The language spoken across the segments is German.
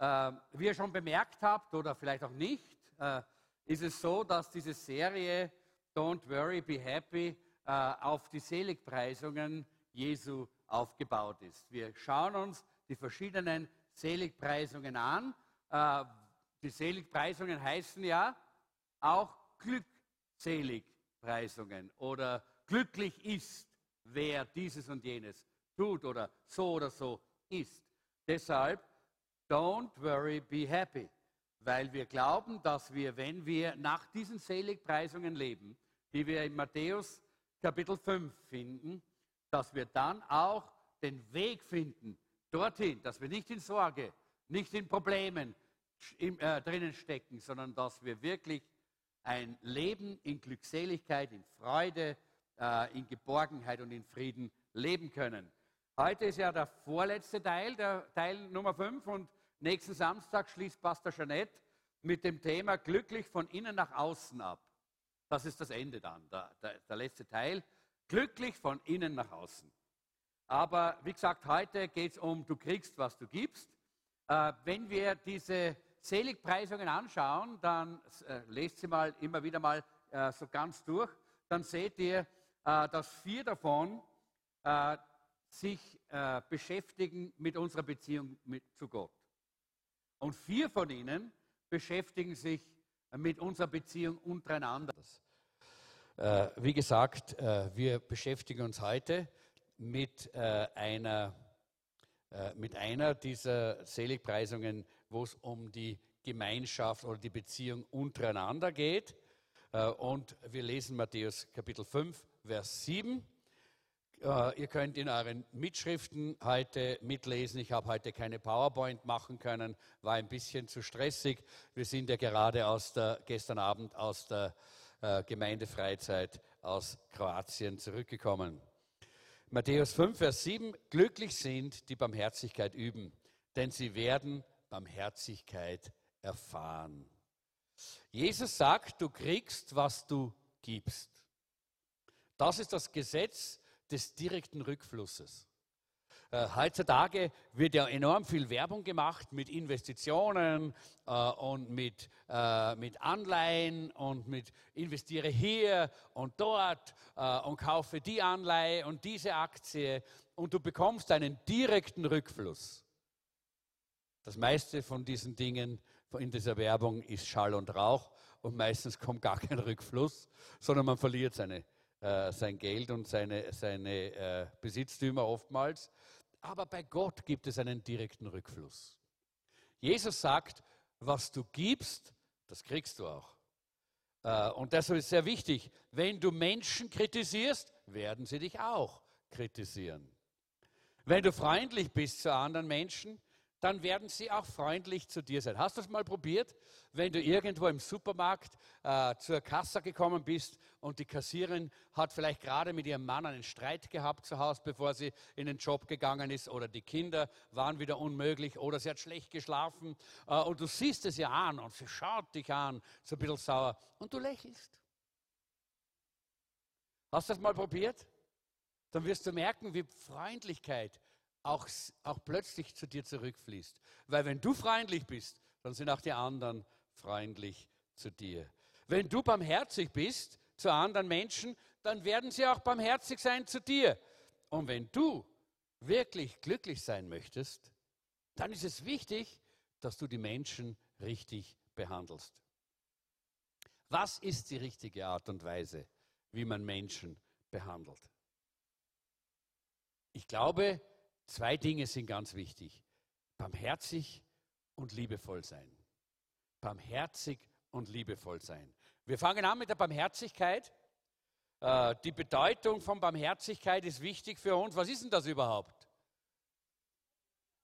Äh, wie ihr schon bemerkt habt oder vielleicht auch nicht, äh, ist es so, dass diese Serie Don't Worry, Be Happy äh, auf die Seligpreisungen Jesu aufgebaut ist. Wir schauen uns die verschiedenen Seligpreisungen an. Äh, die Seligpreisungen heißen ja auch Glückseligpreisungen oder glücklich ist, wer dieses und jenes tut oder so oder so ist. Deshalb, don't worry, be happy, weil wir glauben, dass wir, wenn wir nach diesen Seligpreisungen leben, die wir in Matthäus Kapitel 5 finden, dass wir dann auch den Weg finden dorthin, dass wir nicht in Sorge, nicht in Problemen im, äh, drinnen stecken, sondern dass wir wirklich ein Leben in Glückseligkeit, in Freude, äh, in Geborgenheit und in Frieden leben können. Heute ist ja der vorletzte Teil, der Teil Nummer 5 und nächsten Samstag schließt Pastor Jeanette mit dem Thema glücklich von innen nach außen ab. Das ist das Ende dann, der, der, der letzte Teil. Glücklich von innen nach außen. Aber wie gesagt, heute geht es um, du kriegst, was du gibst. Äh, wenn wir diese Seligpreisungen anschauen, dann äh, lest sie mal immer wieder mal äh, so ganz durch, dann seht ihr, äh, dass vier davon äh, sich äh, beschäftigen mit unserer Beziehung mit, zu Gott. Und vier von ihnen beschäftigen sich mit unserer Beziehung untereinander. Äh, wie gesagt, äh, wir beschäftigen uns heute mit, äh, einer, mit einer dieser Seligpreisungen, wo es um die Gemeinschaft oder die Beziehung untereinander geht. Und wir lesen Matthäus Kapitel 5, Vers 7. Ihr könnt in euren Mitschriften heute mitlesen. Ich habe heute keine PowerPoint machen können, war ein bisschen zu stressig. Wir sind ja gerade aus der, gestern Abend aus der äh, Gemeindefreizeit aus Kroatien zurückgekommen. Matthäus 5, Vers 7, glücklich sind, die Barmherzigkeit üben, denn sie werden Barmherzigkeit erfahren. Jesus sagt, du kriegst, was du gibst. Das ist das Gesetz des direkten Rückflusses. Äh, heutzutage wird ja enorm viel Werbung gemacht mit Investitionen äh, und mit, äh, mit Anleihen und mit investiere hier und dort äh, und kaufe die Anleihe und diese Aktie und du bekommst einen direkten Rückfluss. Das meiste von diesen Dingen in dieser Werbung ist Schall und Rauch und meistens kommt gar kein Rückfluss, sondern man verliert seine, äh, sein Geld und seine, seine äh, Besitztümer oftmals. Aber bei Gott gibt es einen direkten Rückfluss. Jesus sagt, was du gibst, das kriegst du auch. Äh, und deshalb ist sehr wichtig, wenn du Menschen kritisierst, werden sie dich auch kritisieren. Wenn du freundlich bist zu anderen Menschen, dann werden sie auch freundlich zu dir sein. Hast du das mal probiert? Wenn du irgendwo im Supermarkt äh, zur Kasse gekommen bist und die Kassierin hat vielleicht gerade mit ihrem Mann einen Streit gehabt zu Hause, bevor sie in den Job gegangen ist, oder die Kinder waren wieder unmöglich, oder sie hat schlecht geschlafen äh, und du siehst es ja an und sie schaut dich an, so ein bisschen sauer und du lächelst. Hast du das mal probiert? Dann wirst du merken, wie Freundlichkeit auch, auch plötzlich zu dir zurückfließt. Weil wenn du freundlich bist, dann sind auch die anderen freundlich zu dir. Wenn du barmherzig bist zu anderen Menschen, dann werden sie auch barmherzig sein zu dir. Und wenn du wirklich glücklich sein möchtest, dann ist es wichtig, dass du die Menschen richtig behandelst. Was ist die richtige Art und Weise, wie man Menschen behandelt? Ich glaube, Zwei Dinge sind ganz wichtig. Barmherzig und liebevoll sein. Barmherzig und liebevoll sein. Wir fangen an mit der Barmherzigkeit. Äh, die Bedeutung von Barmherzigkeit ist wichtig für uns. Was ist denn das überhaupt?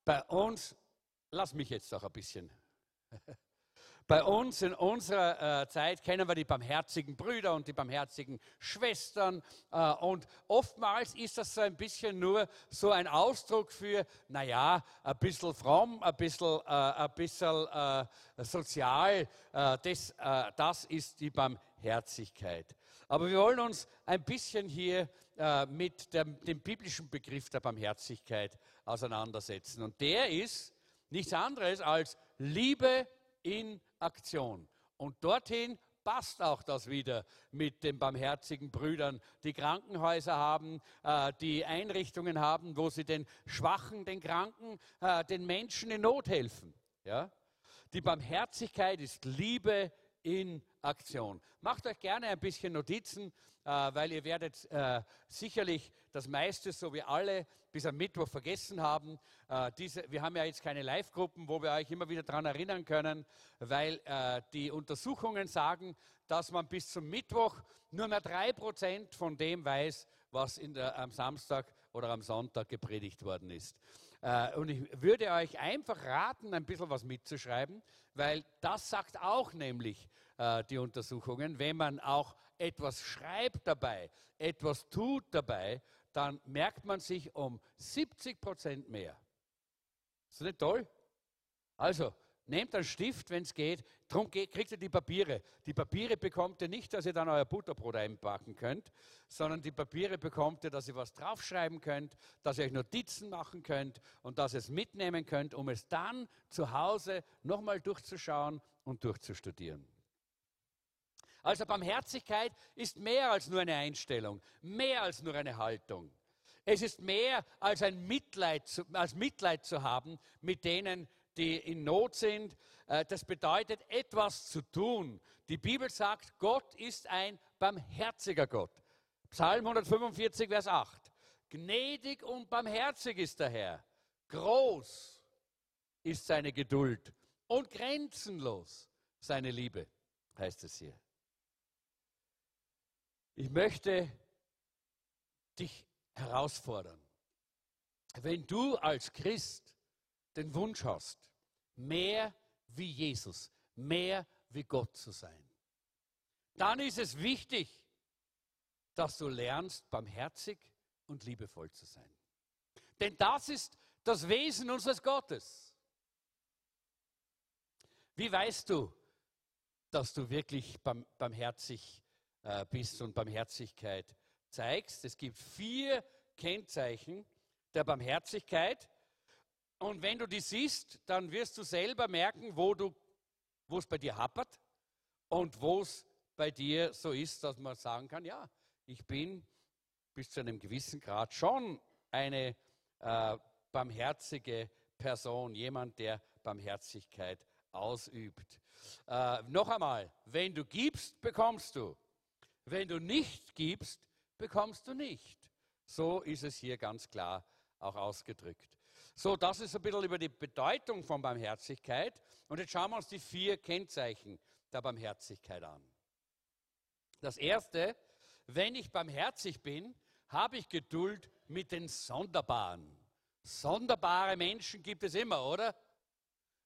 Bei uns, lass mich jetzt doch ein bisschen Bei uns in unserer äh, Zeit kennen wir die barmherzigen Brüder und die barmherzigen Schwestern. Äh, und oftmals ist das so ein bisschen nur so ein Ausdruck für, naja, ein bisschen fromm, ein bisschen, äh, ein bisschen äh, sozial. Äh, das, äh, das ist die Barmherzigkeit. Aber wir wollen uns ein bisschen hier mit dem, dem biblischen Begriff der Barmherzigkeit auseinandersetzen. Und der ist nichts anderes als Liebe in Aktion. Und dorthin passt auch das wieder mit den barmherzigen Brüdern, die Krankenhäuser haben, äh, die Einrichtungen haben, wo sie den Schwachen, den Kranken, äh, den Menschen in Not helfen. Ja? Die Barmherzigkeit ist Liebe in Aktion. Macht euch gerne ein bisschen Notizen, äh, weil ihr werdet sicherlich das meiste, so wie alle, bis am Mittwoch vergessen haben. Äh, diese, wir haben ja jetzt keine Live-Gruppen, wo wir euch immer wieder daran erinnern können, weil äh, die Untersuchungen sagen, dass man bis zum Mittwoch nur mehr drei Prozent von dem weiß, was der, am Samstag oder am Sonntag gepredigt worden ist. Äh, und ich würde euch einfach raten, ein bisschen was mitzuschreiben, weil das sagt auch nämlich äh, die Untersuchungen, wenn man auch etwas schreibt dabei, etwas tut dabei, dann merkt man sich um 70 Prozent mehr. Ist das nicht toll? Also, nehmt einen Stift, wenn es geht. Darum kriegt ihr die Papiere. Die Papiere bekommt ihr nicht, dass ihr dann euer Butterbrot einpacken könnt, sondern die Papiere bekommt ihr, dass ihr was draufschreiben könnt, dass ihr euch Notizen machen könnt und dass ihr es mitnehmen könnt, um es dann zu Hause nochmal durchzuschauen und durchzustudieren. Also Barmherzigkeit ist mehr als nur eine Einstellung, mehr als nur eine Haltung. Es ist mehr als ein Mitleid zu, als Mitleid zu haben mit denen, die in Not sind. Äh, das bedeutet, etwas zu tun. Die Bibel sagt, Gott ist ein barmherziger Gott. Psalm 145, Vers 8. Gnädig und barmherzig ist der Herr. Groß ist seine Geduld und grenzenlos seine Liebe, heißt es hier. Ich möchte dich herausfordern. Wenn du als Christ den Wunsch hast, mehr wie Jesus, mehr wie Gott zu sein, dann ist es wichtig, dass du lernst, barmherzig und liebevoll zu sein. Denn das ist das Wesen unseres Gottes. Wie weißt du, dass du wirklich barmherzig äh, bist und Barmherzigkeit zeigst. Es gibt vier Kennzeichen der Barmherzigkeit. Und wenn du die siehst, dann wirst du selber merken, wo, wo es bei dir happert und wo es bei dir so ist, dass man sagen kann, ja, ich bin bis zu einem gewissen Grad schon eine äh, barmherzige Person, jemand, der Barmherzigkeit ausübt. Äh, noch einmal, wenn du gibst, bekommst du. Wenn du nicht gibst, bekommst du nicht. So ist es hier ganz klar auch ausgedrückt. So, das ist ein bisschen über die Bedeutung von Barmherzigkeit. Und jetzt schauen wir uns die vier Kennzeichen der Barmherzigkeit an. Das erste, wenn ich barmherzig bin, habe ich Geduld mit den Sonderbaren. Sonderbare Menschen gibt es immer, oder?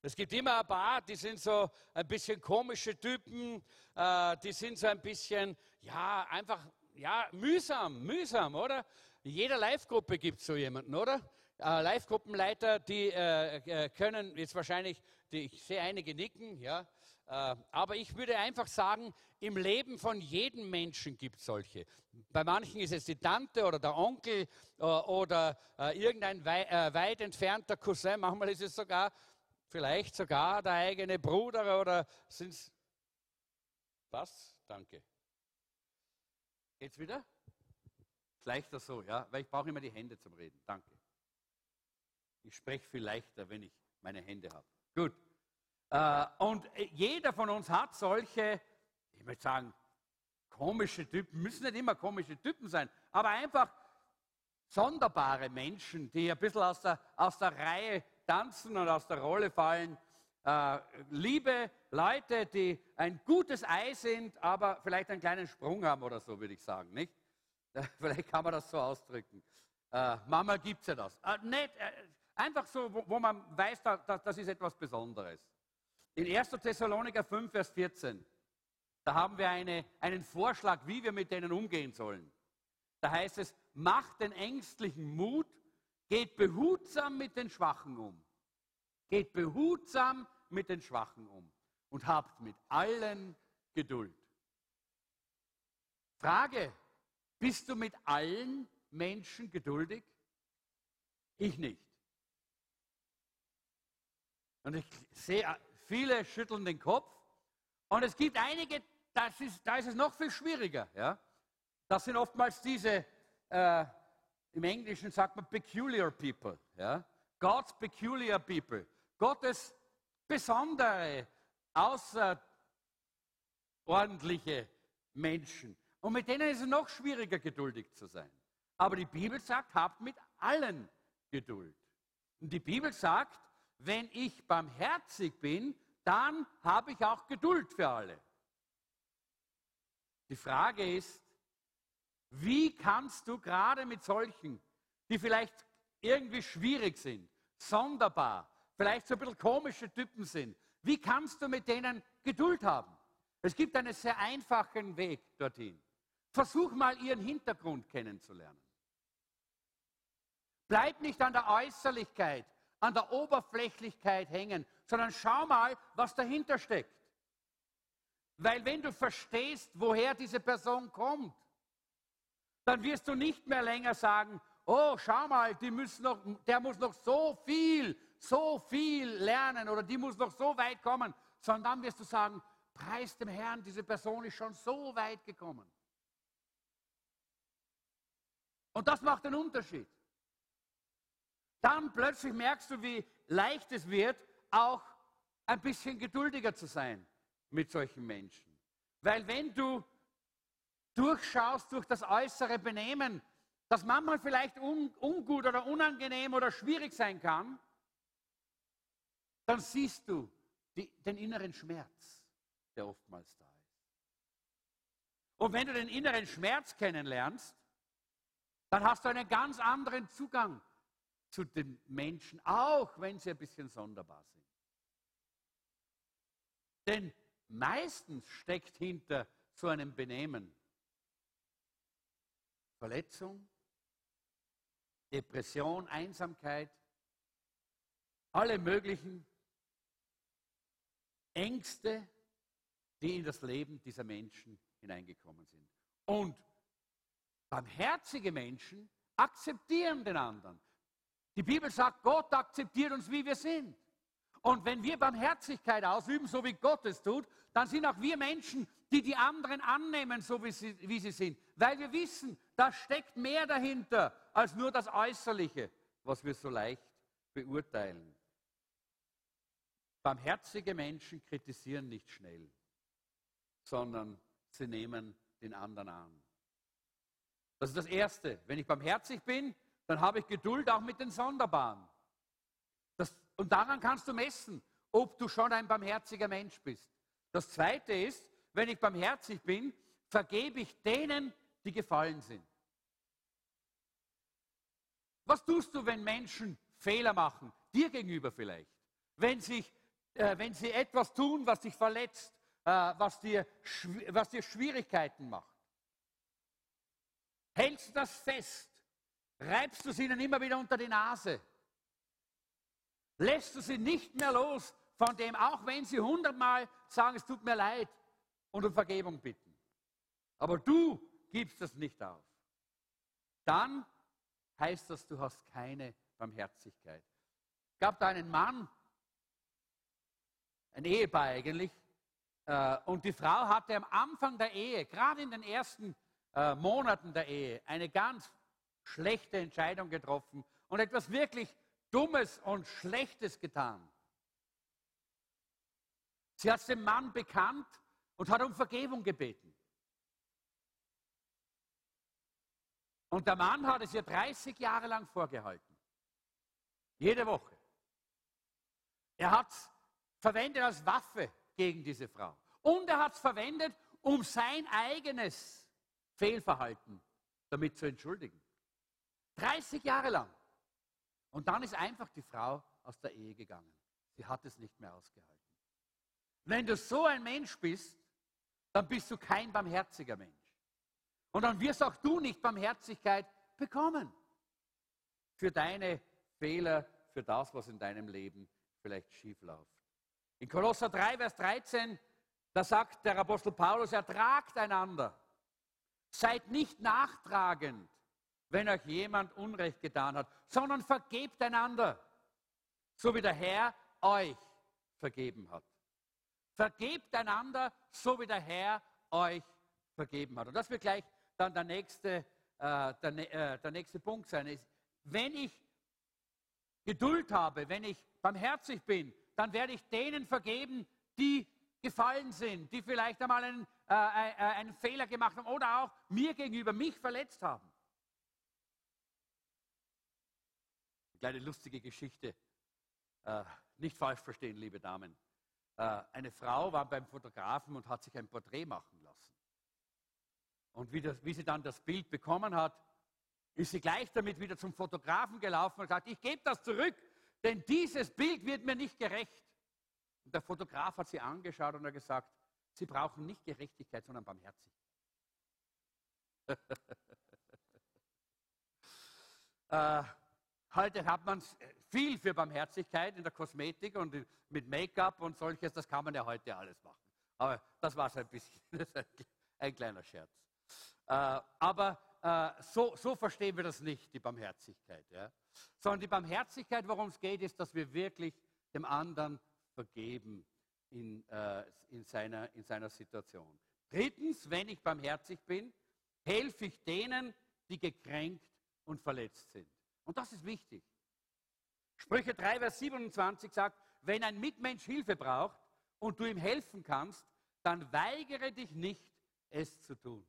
Es gibt immer ein paar, die sind so ein bisschen komische Typen, äh, die sind so ein bisschen, ja, einfach, ja, mühsam, mühsam, oder? In jeder Live-Gruppe gibt es so jemanden, oder? Äh, Live-Gruppenleiter, die äh, äh, können jetzt wahrscheinlich, die, ich sehe einige nicken, ja, äh, aber ich würde einfach sagen, im Leben von jedem Menschen gibt es solche. Bei manchen ist es die Tante oder der Onkel äh, oder irgendein wei weit entfernter Cousin, manchmal ist es sogar Vielleicht sogar der eigene Bruder oder sind es. Was? Danke. Geht's wieder? Leichter so, ja, weil ich brauche immer die Hände zum Reden. Danke. Ich spreche viel leichter, wenn ich meine Hände habe. Gut. Äh, und jeder von uns hat solche, ich möchte sagen, komische Typen, müssen nicht immer komische Typen sein, aber einfach sonderbare Menschen, die ein bisschen aus der, aus der Reihe tanzen und aus der Rolle fallen. Äh, liebe Leute, die ein gutes Ei sind, aber vielleicht einen kleinen Sprung haben oder so, würde ich sagen. Nicht? Vielleicht kann man das so ausdrücken. Äh, manchmal gibt es ja das. Äh, nicht, äh, einfach so, wo, wo man weiß, da, da, das ist etwas Besonderes. In 1. Thessaloniker 5, Vers 14, da haben wir eine, einen Vorschlag, wie wir mit denen umgehen sollen. Da heißt es, macht den Ängstlichen Mut Geht behutsam mit den Schwachen um. Geht behutsam mit den Schwachen um und habt mit allen Geduld. Frage, bist du mit allen Menschen geduldig? Ich nicht. Und ich sehe, äh, viele schütteln den Kopf. Und es gibt einige, ist, da ist es noch viel schwieriger. Ja? Das sind oftmals diese, äh, im Englischen sagt man peculiar people. Ja? God's peculiar people. Gottes besondere, außerordentliche Menschen. Und mit denen ist es noch schwieriger, geduldig zu sein. Aber die Bibel sagt, habt mit allen Geduld. Und die Bibel sagt, wenn ich barmherzig bin, dann habe ich auch Geduld für alle. Die Frage ist, wie kannst du gerade mit solchen, die vielleicht irgendwie schwierig sind, sonderbar, vielleicht so ein bisschen komische Typen sind, wie kannst du mit denen Geduld haben? Es gibt einen sehr einfachen Weg dorthin. Versuch mal ihren Hintergrund kennenzulernen. Bleib nicht an der Äußerlichkeit, an der Oberflächlichkeit hängen, sondern schau mal, was dahinter steckt. Weil wenn du verstehst, woher diese Person kommt, dann wirst du nicht mehr länger sagen, oh, schau mal, noch, der muss noch so viel, so viel lernen oder die muss noch so weit kommen, sondern dann wirst du sagen, preis dem Herrn, diese Person ist schon so weit gekommen. Und das macht einen Unterschied. Dann plötzlich merkst du, wie leicht es wird, auch ein bisschen geduldiger zu sein mit solchen Menschen. Weil wenn du durchschaust durch das äußere Benehmen, das manchmal vielleicht un ungut oder unangenehm oder schwierig sein kann, dann siehst du die, den inneren Schmerz, der oftmals da ist. Und wenn du den inneren Schmerz kennenlernst, dann hast du einen ganz anderen Zugang zu den Menschen, auch wenn sie ein bisschen sonderbar sind. Denn meistens steckt hinter so einem Benehmen Verletzung, Depression, Einsamkeit, alle möglichen Ängste, die in das Leben dieser Menschen hineingekommen sind. Und barmherzige Menschen akzeptieren den anderen. Die Bibel sagt, Gott akzeptiert uns, wie wir sind. Und wenn wir Barmherzigkeit ausüben, so wie Gott es tut, dann sind auch wir Menschen, die die anderen annehmen, so wie sie, wie sie sind. Weil wir wissen, da steckt mehr dahinter als nur das Äußerliche, was wir so leicht beurteilen. Barmherzige Menschen kritisieren nicht schnell, sondern sie nehmen den anderen an. Das ist das Erste. Wenn ich barmherzig bin, dann habe ich Geduld auch mit den Sonderbaren. Das, und daran kannst du messen, ob du schon ein barmherziger Mensch bist. Das Zweite ist, wenn ich barmherzig bin, vergebe ich denen, die gefallen sind. Was tust du, wenn Menschen Fehler machen? Dir gegenüber vielleicht. Wenn, sich, äh, wenn sie etwas tun, was dich verletzt, äh, was, dir, was dir Schwierigkeiten macht. Hältst du das fest? Reibst du sie ihnen immer wieder unter die Nase? Lässt du sie nicht mehr los von dem, auch wenn sie hundertmal sagen, es tut mir leid und um Vergebung bitten. Aber du gibst das nicht auf. Dann heißt das, du hast keine Barmherzigkeit. Es gab da einen Mann, ein Ehepaar eigentlich, äh, und die Frau hatte am Anfang der Ehe, gerade in den ersten äh, Monaten der Ehe eine ganz schlechte Entscheidung getroffen und etwas wirklich Dummes und Schlechtes getan. Sie hat es dem Mann bekannt und hat um Vergebung gebeten. Und der Mann hat es ihr 30 Jahre lang vorgehalten. Jede Woche. Er hat es verwendet als Waffe gegen diese Frau. Und er hat es verwendet, um sein eigenes Fehlverhalten damit zu entschuldigen. 30 Jahre lang. Und dann ist einfach die Frau aus der Ehe gegangen. Sie hat es nicht mehr ausgehalten. Wenn du so ein Mensch bist, dann bist du kein barmherziger Mensch. Und dann wirst auch du nicht Barmherzigkeit bekommen für deine Fehler, für das, was in deinem Leben vielleicht schief läuft. In Kolosser 3, Vers 13, da sagt der Apostel Paulus, ertragt einander Seid nicht nachtragend, wenn euch jemand Unrecht getan hat, sondern vergebt einander, so wie der Herr euch vergeben hat. Vergebt einander, so wie der Herr euch vergeben hat. Und das wird gleich dann der nächste, äh, der, äh, der nächste Punkt sein. Ist, wenn ich Geduld habe, wenn ich barmherzig bin, dann werde ich denen vergeben, die gefallen sind, die vielleicht einmal einen, äh, äh, einen Fehler gemacht haben oder auch mir gegenüber mich verletzt haben. Eine kleine lustige Geschichte. Äh, nicht falsch verstehen, liebe Damen. Äh, eine Frau war beim Fotografen und hat sich ein Porträt machen lassen. Und wie, das, wie sie dann das Bild bekommen hat, ist sie gleich damit wieder zum Fotografen gelaufen und gesagt, ich gebe das zurück, denn dieses Bild wird mir nicht gerecht. Und der Fotograf hat sie angeschaut und hat gesagt, Sie brauchen nicht Gerechtigkeit, sondern Barmherzigkeit. äh, heute hat man viel für Barmherzigkeit in der Kosmetik und mit Make-up und solches, das kann man ja heute alles machen. Aber das war so ein bisschen ein, ein, kleiner Scherz. Äh, aber äh, so, so, verstehen wir das nicht, die Barmherzigkeit. Ja? Sondern die Barmherzigkeit, worum es geht, ist, dass wir wirklich dem anderen vergeben in, äh, in, seiner, in seiner Situation. Drittens, wenn ich barmherzig bin, helfe ich denen, die gekränkt und verletzt sind. Und das ist wichtig. Sprüche 3, Vers 27 sagt, wenn ein Mitmensch Hilfe braucht und du ihm helfen kannst, dann weigere dich nicht, es zu tun.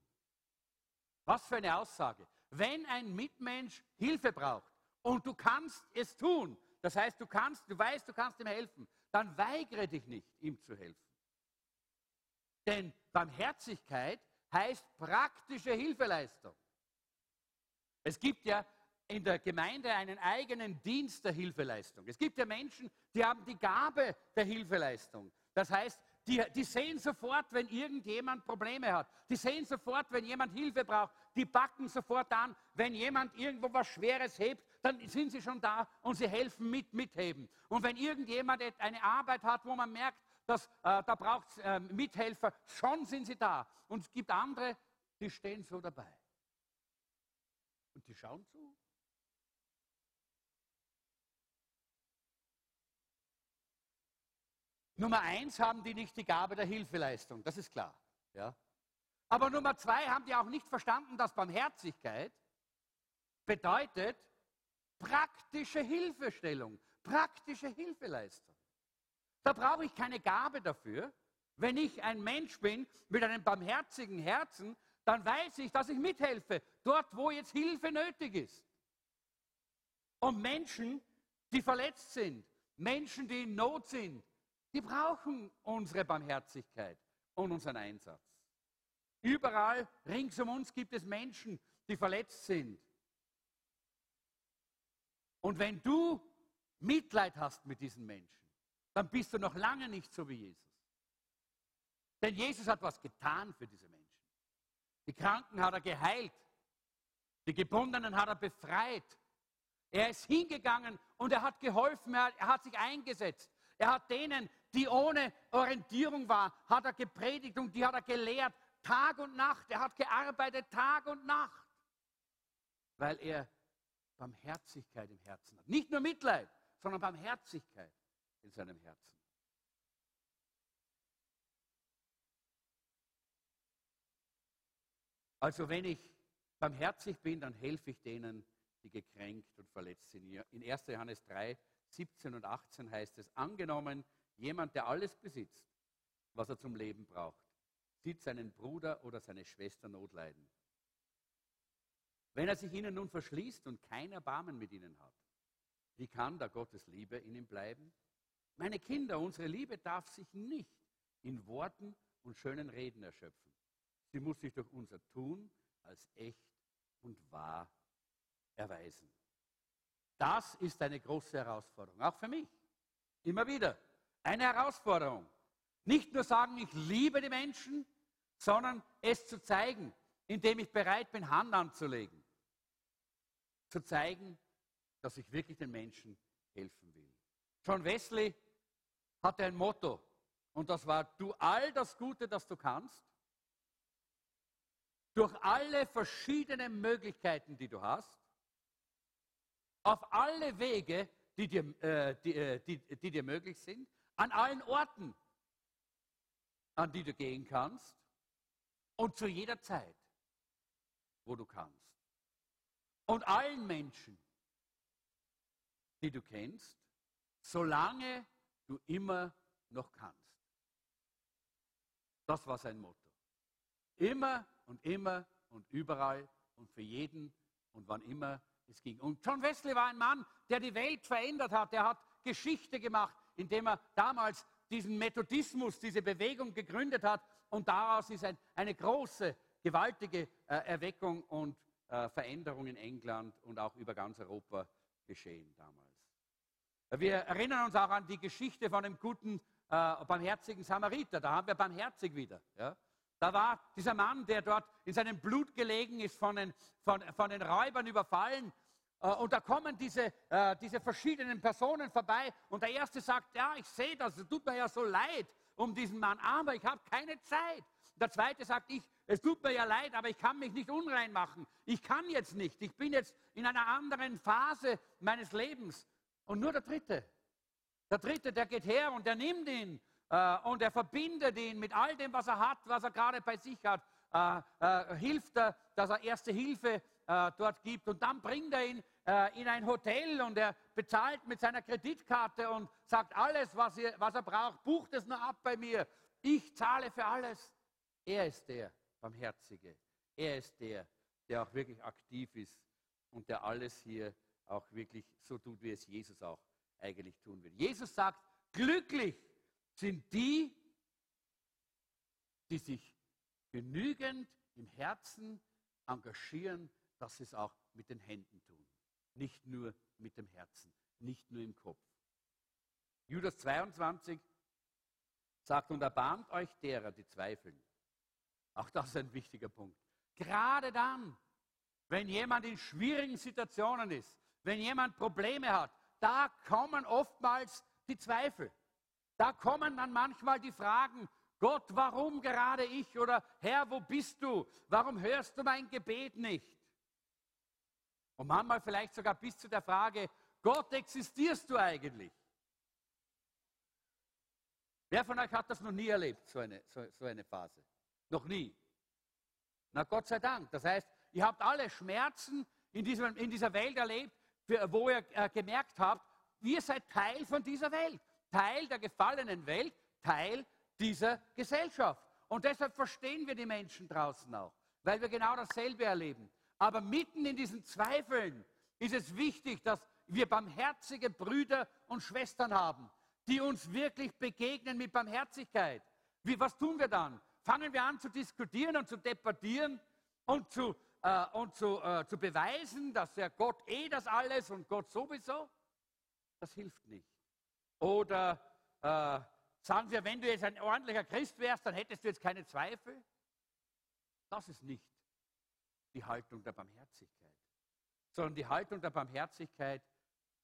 Was für eine Aussage. Wenn ein Mitmensch Hilfe braucht und du kannst es tun, das heißt, du kannst, du weißt, du kannst ihm helfen, dann weigere dich nicht, ihm zu helfen. Denn Barmherzigkeit heißt praktische Hilfeleistung. Es gibt ja in der Gemeinde einen eigenen Dienst der Hilfeleistung. Es gibt ja Menschen, die haben die Gabe der Hilfeleistung. Das heißt, die, die, sehen sofort, wenn irgendjemand Probleme hat. Die sehen sofort, wenn jemand Hilfe braucht. Die backen sofort an. Wenn jemand irgendwo was Schweres hebt, dann sind sie schon da und sie helfen mit, mitheben. Und wenn irgendjemand eine Arbeit hat, wo man merkt, dass äh, da braucht es äh, Mithelfer, schon sind sie da. Und es gibt andere, die stehen so dabei. Und die schauen zu. Nummer eins haben die nicht die Gabe der Hilfeleistung, das ist klar. Ja? Aber Nummer zwei haben die auch nicht verstanden, dass Barmherzigkeit bedeutet praktische Hilfestellung, praktische Hilfeleistung. Da brauche ich keine Gabe dafür. Wenn ich ein Mensch bin mit einem barmherzigen Herzen, dann weiß ich, dass ich mithelfe, dort, wo jetzt Hilfe nötig ist. Und Menschen, die verletzt sind, Menschen, die in Not sind, die brauchen unsere Barmherzigkeit und unseren Einsatz. Überall rings um uns gibt es Menschen, die verletzt sind. Und wenn du Mitleid hast mit diesen Menschen, dann bist du noch lange nicht so wie Jesus. Denn Jesus hat was getan für diese Menschen. Die Kranken hat er geheilt. Die Gebundenen hat er befreit. Er ist hingegangen und er hat geholfen, er hat, sich eingesetzt. Er hat denen, die ohne Orientierung waren, hat er gepredigt und die hat er gelehrt, Tag und Nacht. Er hat gearbeitet Tag und Nacht, weil er Barmherzigkeit im Herzen hat. Nicht nur Mitleid, sondern Barmherzigkeit in seinem Herzen. Also wenn ich barmherzig bin, dann helfe ich denen, die gekränkt und verletzt sind. In 1. Johannes 3, 17 und 18 heißt es, angenommen, jemand, der alles besitzt, was er zum Leben braucht, sieht seinen Bruder oder seine Schwester Not leiden. Wenn er sich ihnen nun verschließt und kein Erbarmen mit ihnen hat, wie kann da Gottes Liebe in ihm bleiben? Meine Kinder, unsere Liebe darf sich nicht in Worten und schönen Reden erschöpfen. Sie muss sich durch unser Tun als echt und wahr erweisen. Das ist eine große Herausforderung, auch für mich. Immer wieder eine Herausforderung. Nicht nur sagen, ich liebe die Menschen, sondern es zu zeigen, indem ich bereit bin, Hand anzulegen. Zu zeigen, dass ich wirklich den Menschen helfen will. John Wesley hatte ein Motto und das war, tu all das Gute, das du kannst, durch alle verschiedenen Möglichkeiten, die du hast, auf alle Wege, die dir, äh, die, äh, die, die dir möglich sind, an allen Orten, an die du gehen kannst und zu jeder Zeit, wo du kannst. Und allen Menschen, die du kennst, solange du immer noch kannst. Das war sein Motto. Immer und immer und überall und für jeden und wann immer es ging. Und John Wesley war ein Mann, der die Welt verändert hat. Er hat Geschichte gemacht, indem er damals diesen Methodismus, diese Bewegung gegründet hat. Und daraus ist ein, eine große, gewaltige äh, Erweckung und äh, Veränderung in England und auch über ganz Europa geschehen damals. Wir erinnern uns auch an die Geschichte von dem guten, äh, barmherzigen Samariter. Da haben wir barmherzig wieder. Ja? Da war dieser Mann, der dort in seinem Blut gelegen ist, von den, von, von den Räubern überfallen. Äh, und da kommen diese, äh, diese verschiedenen Personen vorbei. Und der erste sagt, ja, ich sehe das, es tut mir ja so leid um diesen Mann, aber ich habe keine Zeit. Der zweite sagt, ich, es tut mir ja leid, aber ich kann mich nicht unrein machen. Ich kann jetzt nicht. Ich bin jetzt in einer anderen Phase meines Lebens. Und nur der dritte, der dritte, der geht her und der nimmt ihn äh, und er verbindet ihn mit all dem, was er hat, was er gerade bei sich hat. Hilft er, dass er erste Hilfe dort gibt. Und dann bringt er ihn äh, in ein Hotel und er bezahlt mit seiner Kreditkarte und sagt, alles, was, ihr, was er braucht, bucht es nur ab bei mir. Ich zahle für alles. Er ist der Barmherzige. Er ist der, der auch wirklich aktiv ist und der alles hier auch wirklich so tut, wie es Jesus auch eigentlich tun will. Jesus sagt, glücklich sind die, die sich genügend im Herzen engagieren, dass sie es auch mit den Händen tun. Nicht nur mit dem Herzen, nicht nur im Kopf. Judas 22 sagt, und erbarmt euch derer, die zweifeln. Auch das ist ein wichtiger Punkt. Gerade dann, wenn jemand in schwierigen Situationen ist, wenn jemand Probleme hat, da kommen oftmals die Zweifel. Da kommen dann manchmal die Fragen, Gott, warum gerade ich? Oder Herr, wo bist du? Warum hörst du mein Gebet nicht? Und manchmal vielleicht sogar bis zu der Frage, Gott, existierst du eigentlich? Wer von euch hat das noch nie erlebt, so eine, so, so eine Phase? Noch nie. Na Gott sei Dank. Das heißt, ihr habt alle Schmerzen in, diesem, in dieser Welt erlebt, für, wo ihr äh, gemerkt habt, ihr seid Teil von dieser Welt. Teil der gefallenen Welt, Teil dieser Gesellschaft. Und deshalb verstehen wir die Menschen draußen auch, weil wir genau dasselbe erleben. Aber mitten in diesen Zweifeln ist es wichtig, dass wir barmherzige Brüder und Schwestern haben, die uns wirklich begegnen mit Barmherzigkeit. Wie, was tun wir dann? Fangen wir an zu diskutieren und zu debattieren und zu, äh, und zu, äh, zu beweisen, dass der Gott eh das alles und Gott sowieso? Das hilft nicht. Oder äh, sagen wir, wenn du jetzt ein ordentlicher Christ wärst, dann hättest du jetzt keine Zweifel. Das ist nicht die Haltung der Barmherzigkeit, sondern die Haltung der Barmherzigkeit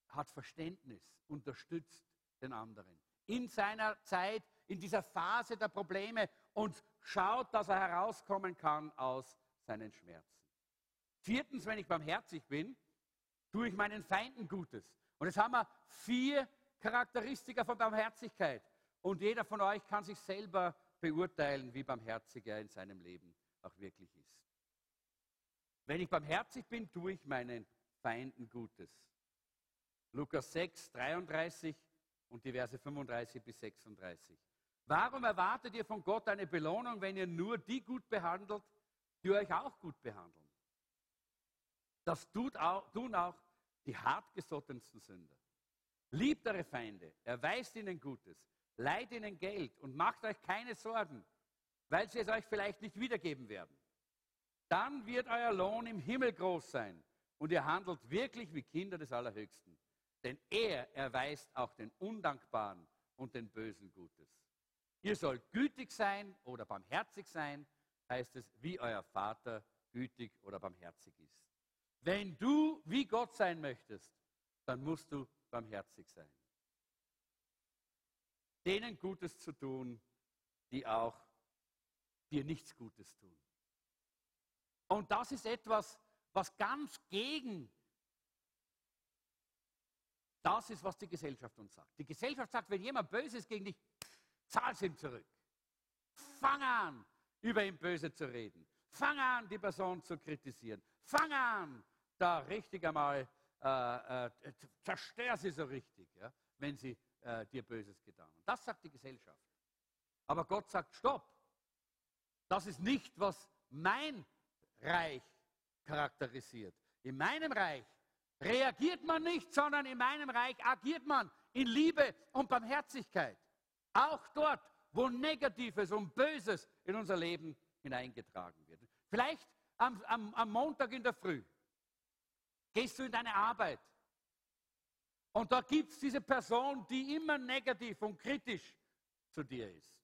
hat Verständnis, unterstützt den anderen in seiner Zeit, in dieser Phase der Probleme und schaut, dass er herauskommen kann aus seinen Schmerzen. Viertens, wenn ich barmherzig bin, tue ich meinen Feinden Gutes. Und jetzt haben wir vier Charakteristika von Barmherzigkeit. Und jeder von euch kann sich selber beurteilen, wie barmherzig er in seinem Leben auch wirklich ist. Wenn ich barmherzig bin, tue ich meinen Feinden Gutes. Lukas 6, 33 und die Verse 35 bis 36. Warum erwartet ihr von Gott eine Belohnung, wenn ihr nur die gut behandelt, die euch auch gut behandeln? Das auch, tun auch die hartgesottensten Sünder. Liebt eure Feinde, erweist ihnen Gutes, leiht ihnen Geld und macht euch keine Sorgen, weil sie es euch vielleicht nicht wiedergeben werden. Dann wird euer Lohn im Himmel groß sein und ihr handelt wirklich wie Kinder des Allerhöchsten. Denn er erweist auch den Undankbaren und den Bösen Gutes. Ihr sollt gütig sein oder barmherzig sein, heißt es, wie euer Vater gütig oder barmherzig ist. Wenn du wie Gott sein möchtest, dann musst du barmherzig sein. Denen Gutes zu tun, die auch dir nichts Gutes tun. Und das ist etwas, was ganz gegen Das ist, was die Gesellschaft uns sagt. Die Gesellschaft sagt, wenn jemand Böses gegen dich, zahl es ihm zurück. Fang an, über ihn böse zu reden. Fang an, die Person zu kritisieren. Fang an, da richtig einmal, äh, äh, zerstör sie so richtig, ja, wenn sie äh, dir Böses getan haben. Das sagt die Gesellschaft. Aber Gott sagt, stopp. Das ist nicht, was mein Reich charakterisiert. In meinem Reich reagiert man nicht, sondern in meinem Reich agiert man in Liebe und Barmherzigkeit. Auch dort, wo Negatives und Böses in unser Leben hineingetragen wird. Vielleicht am, am, am Montag in der Früh gehst du in deine Arbeit und da gibt es diese Person, die immer negativ und kritisch zu dir ist.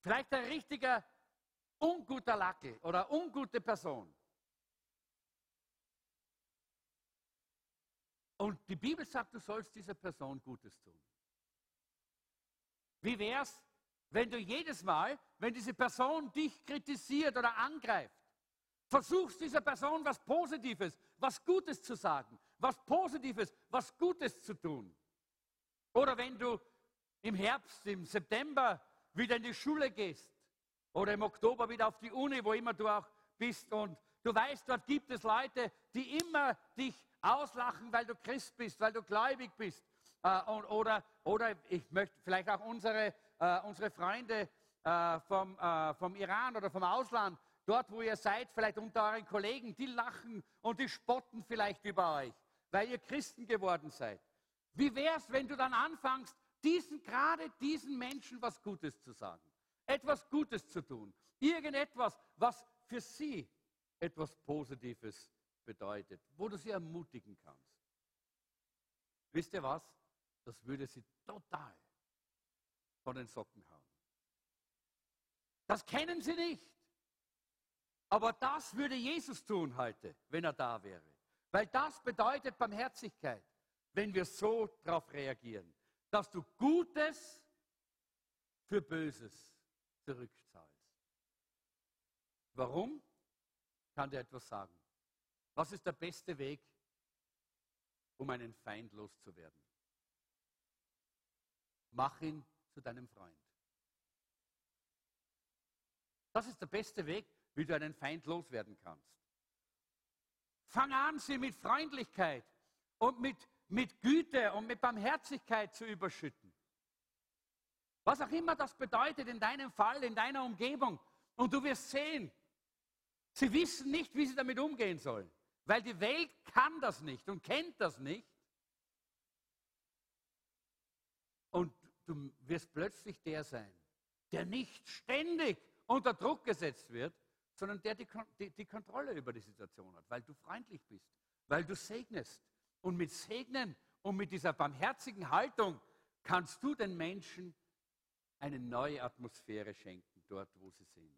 Vielleicht ein richtiger unguter Lackel oder ungute Person. Und die Bibel sagt, du sollst dieser Person Gutes tun. Wie wäre es, wenn du jedes Mal, wenn diese Person dich kritisiert oder angreift, versuchst dieser Person was Positives, was Gutes zu sagen, was Positives, was Gutes zu tun. Oder wenn du im Herbst, im September wieder in die Schule gehst oder im Oktober wieder auf die Uni, wo immer du auch bist und du weißt, dort gibt es Leute, die immer dich auslachen, weil du Christ bist, weil du gläubig bist. Äh, oder, oder ich möchte vielleicht auch unsere, äh, unsere Freunde äh, vom, äh, vom Iran oder vom Ausland, dort wo ihr seid, vielleicht unter euren Kollegen, die lachen und die spotten vielleicht über euch, weil ihr Christen geworden seid. Wie wäre es, wenn du dann anfängst, diesen, gerade diesen Menschen was Gutes zu sagen, etwas Gutes zu tun, irgendetwas, was für sie etwas Positives bedeutet, wo du sie ermutigen kannst. Wisst ihr was? Das würde sie total von den Socken hauen. Das kennen sie nicht. Aber das würde Jesus tun heute, wenn er da wäre. Weil das bedeutet Barmherzigkeit, wenn wir so darauf reagieren dass du Gutes für Böses zurückzahlst. Warum? Kann dir etwas sagen. Was ist der beste Weg, um einen Feind loszuwerden? Mach ihn zu deinem Freund. Das ist der beste Weg, wie du einen Feind loswerden kannst. Fang an, sie mit Freundlichkeit und mit mit Güte und mit Barmherzigkeit zu überschütten. Was auch immer das bedeutet in deinem Fall, in deiner Umgebung. Und du wirst sehen, sie wissen nicht, wie sie damit umgehen sollen, weil die Welt kann das nicht und kennt das nicht. Und du wirst plötzlich der sein, der nicht ständig unter Druck gesetzt wird, sondern der die, die, die Kontrolle über die Situation hat, weil du freundlich bist, weil du segnest, und mit Segnen und mit dieser barmherzigen Haltung kannst du den Menschen eine neue Atmosphäre schenken, dort wo sie sind.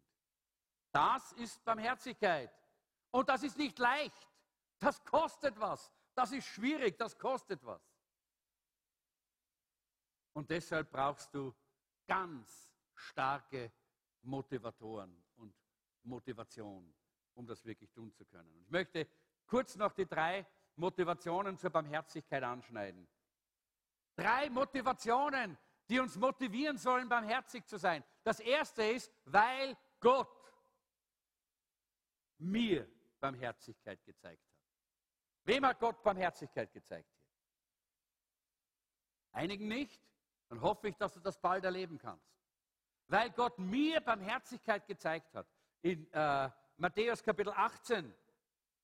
Das ist Barmherzigkeit. Und das ist nicht leicht. Das kostet was. Das ist schwierig. Das kostet was. Und deshalb brauchst du ganz starke Motivatoren und Motivation, um das wirklich tun zu können. Ich möchte kurz noch die drei Motivationen zur Barmherzigkeit anschneiden. Drei Motivationen, die uns motivieren sollen, barmherzig zu sein. Das erste ist, weil Gott mir Barmherzigkeit gezeigt hat. Wem hat Gott Barmherzigkeit gezeigt? Einigen nicht? Dann hoffe ich, dass du das bald erleben kannst. Weil Gott mir Barmherzigkeit gezeigt hat. In äh, Matthäus Kapitel 18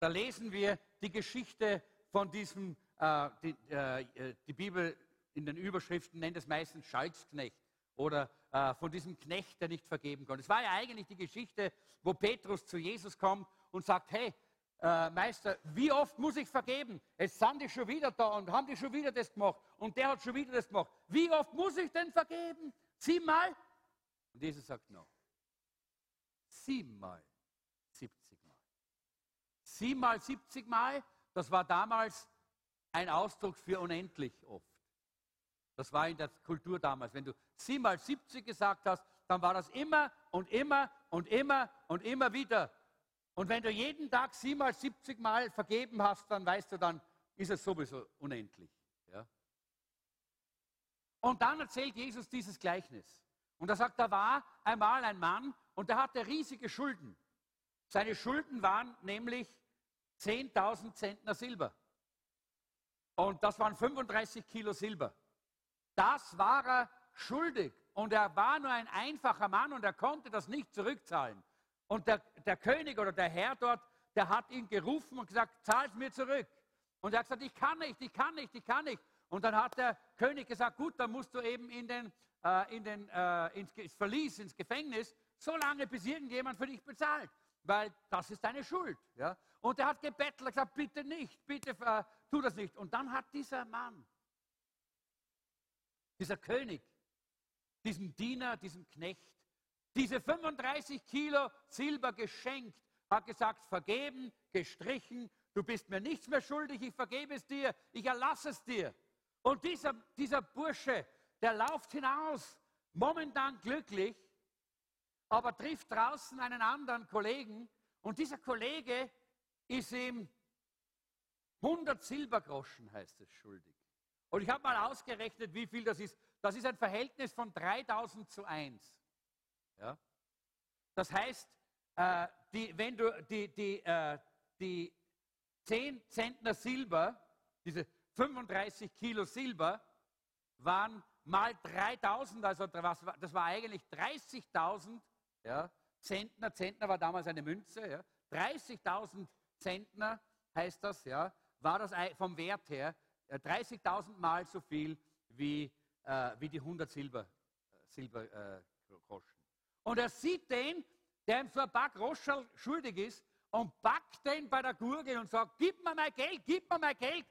da lesen wir die Geschichte von diesem, äh, die, äh, die, Bibel in den Überschriften nennt es meistens Schalksknecht oder äh, von diesem Knecht, der nicht vergeben konnte. Es war ja eigentlich die Geschichte, wo Petrus zu Jesus kommt und sagt, hey, äh, Meister, wie oft muss ich vergeben? Es sind die schon wieder da und haben die schon wieder das gemacht und der hat schon wieder das gemacht. Wie oft muss ich denn vergeben? Siebenmal? Und Jesus sagt, no. Siebenmal. Siebenmal, siebzigmal, das war damals ein Ausdruck für unendlich oft. Das war in der Kultur damals. Wenn du siebenmal siebzig gesagt hast, dann war das immer und immer und immer und immer wieder. Und wenn du jeden Tag siebenmal siebzig Mal vergeben hast, dann weißt du dann, ist es sowieso unendlich. Ja? Und dann erzählt Jesus dieses Gleichnis. Und er sagt, da war einmal ein Mann und der hatte riesige Schulden. Seine Schulden waren nämlich 10.000 Zentner Silber. Und das waren 35 Kilo Silber. Das war er schuldig. Und er war nur ein einfacher Mann und er konnte das nicht zurückzahlen. Und der, der König oder der Herr dort, der hat ihn gerufen und gesagt, zahl es mir zurück. Und er hat gesagt, ich kann nicht, ich kann nicht, ich kann nicht. Und dann hat der König gesagt, gut, dann musst du eben in den, äh, in den, äh, ins Verlies, ins Gefängnis, so lange, bis irgendjemand für dich bezahlt. Weil das ist deine Schuld. Ja? Und er hat gebettelt, gesagt, bitte nicht, bitte äh, tu das nicht. Und dann hat dieser Mann, dieser König, diesem Diener, diesem Knecht, diese 35 Kilo Silber geschenkt, hat gesagt, vergeben, gestrichen, du bist mir nichts mehr schuldig, ich vergebe es dir, ich erlasse es dir. Und dieser, dieser Bursche, der läuft hinaus, momentan glücklich, aber trifft draußen einen anderen Kollegen und dieser Kollege ist ihm 100 Silbergroschen, heißt es, schuldig. Und ich habe mal ausgerechnet, wie viel das ist. Das ist ein Verhältnis von 3000 zu 1. Ja? Das heißt, äh, die, wenn du die, die, äh, die 10 Zentner Silber, diese 35 Kilo Silber, waren mal 3000, also das war eigentlich 30.000 ja, Zentner. Zentner war damals eine Münze. Ja. 30.000 Zentner heißt das, ja, war das vom Wert her 30.000 äh, Mal so viel wie, äh, wie die 100 Silber, Silbergroschen. Äh, und er sieht den, der ihm so ein paar Groschen schuldig ist, und packt den bei der Gurgel und sagt, gib mir mein Geld, gib mir mein Geld.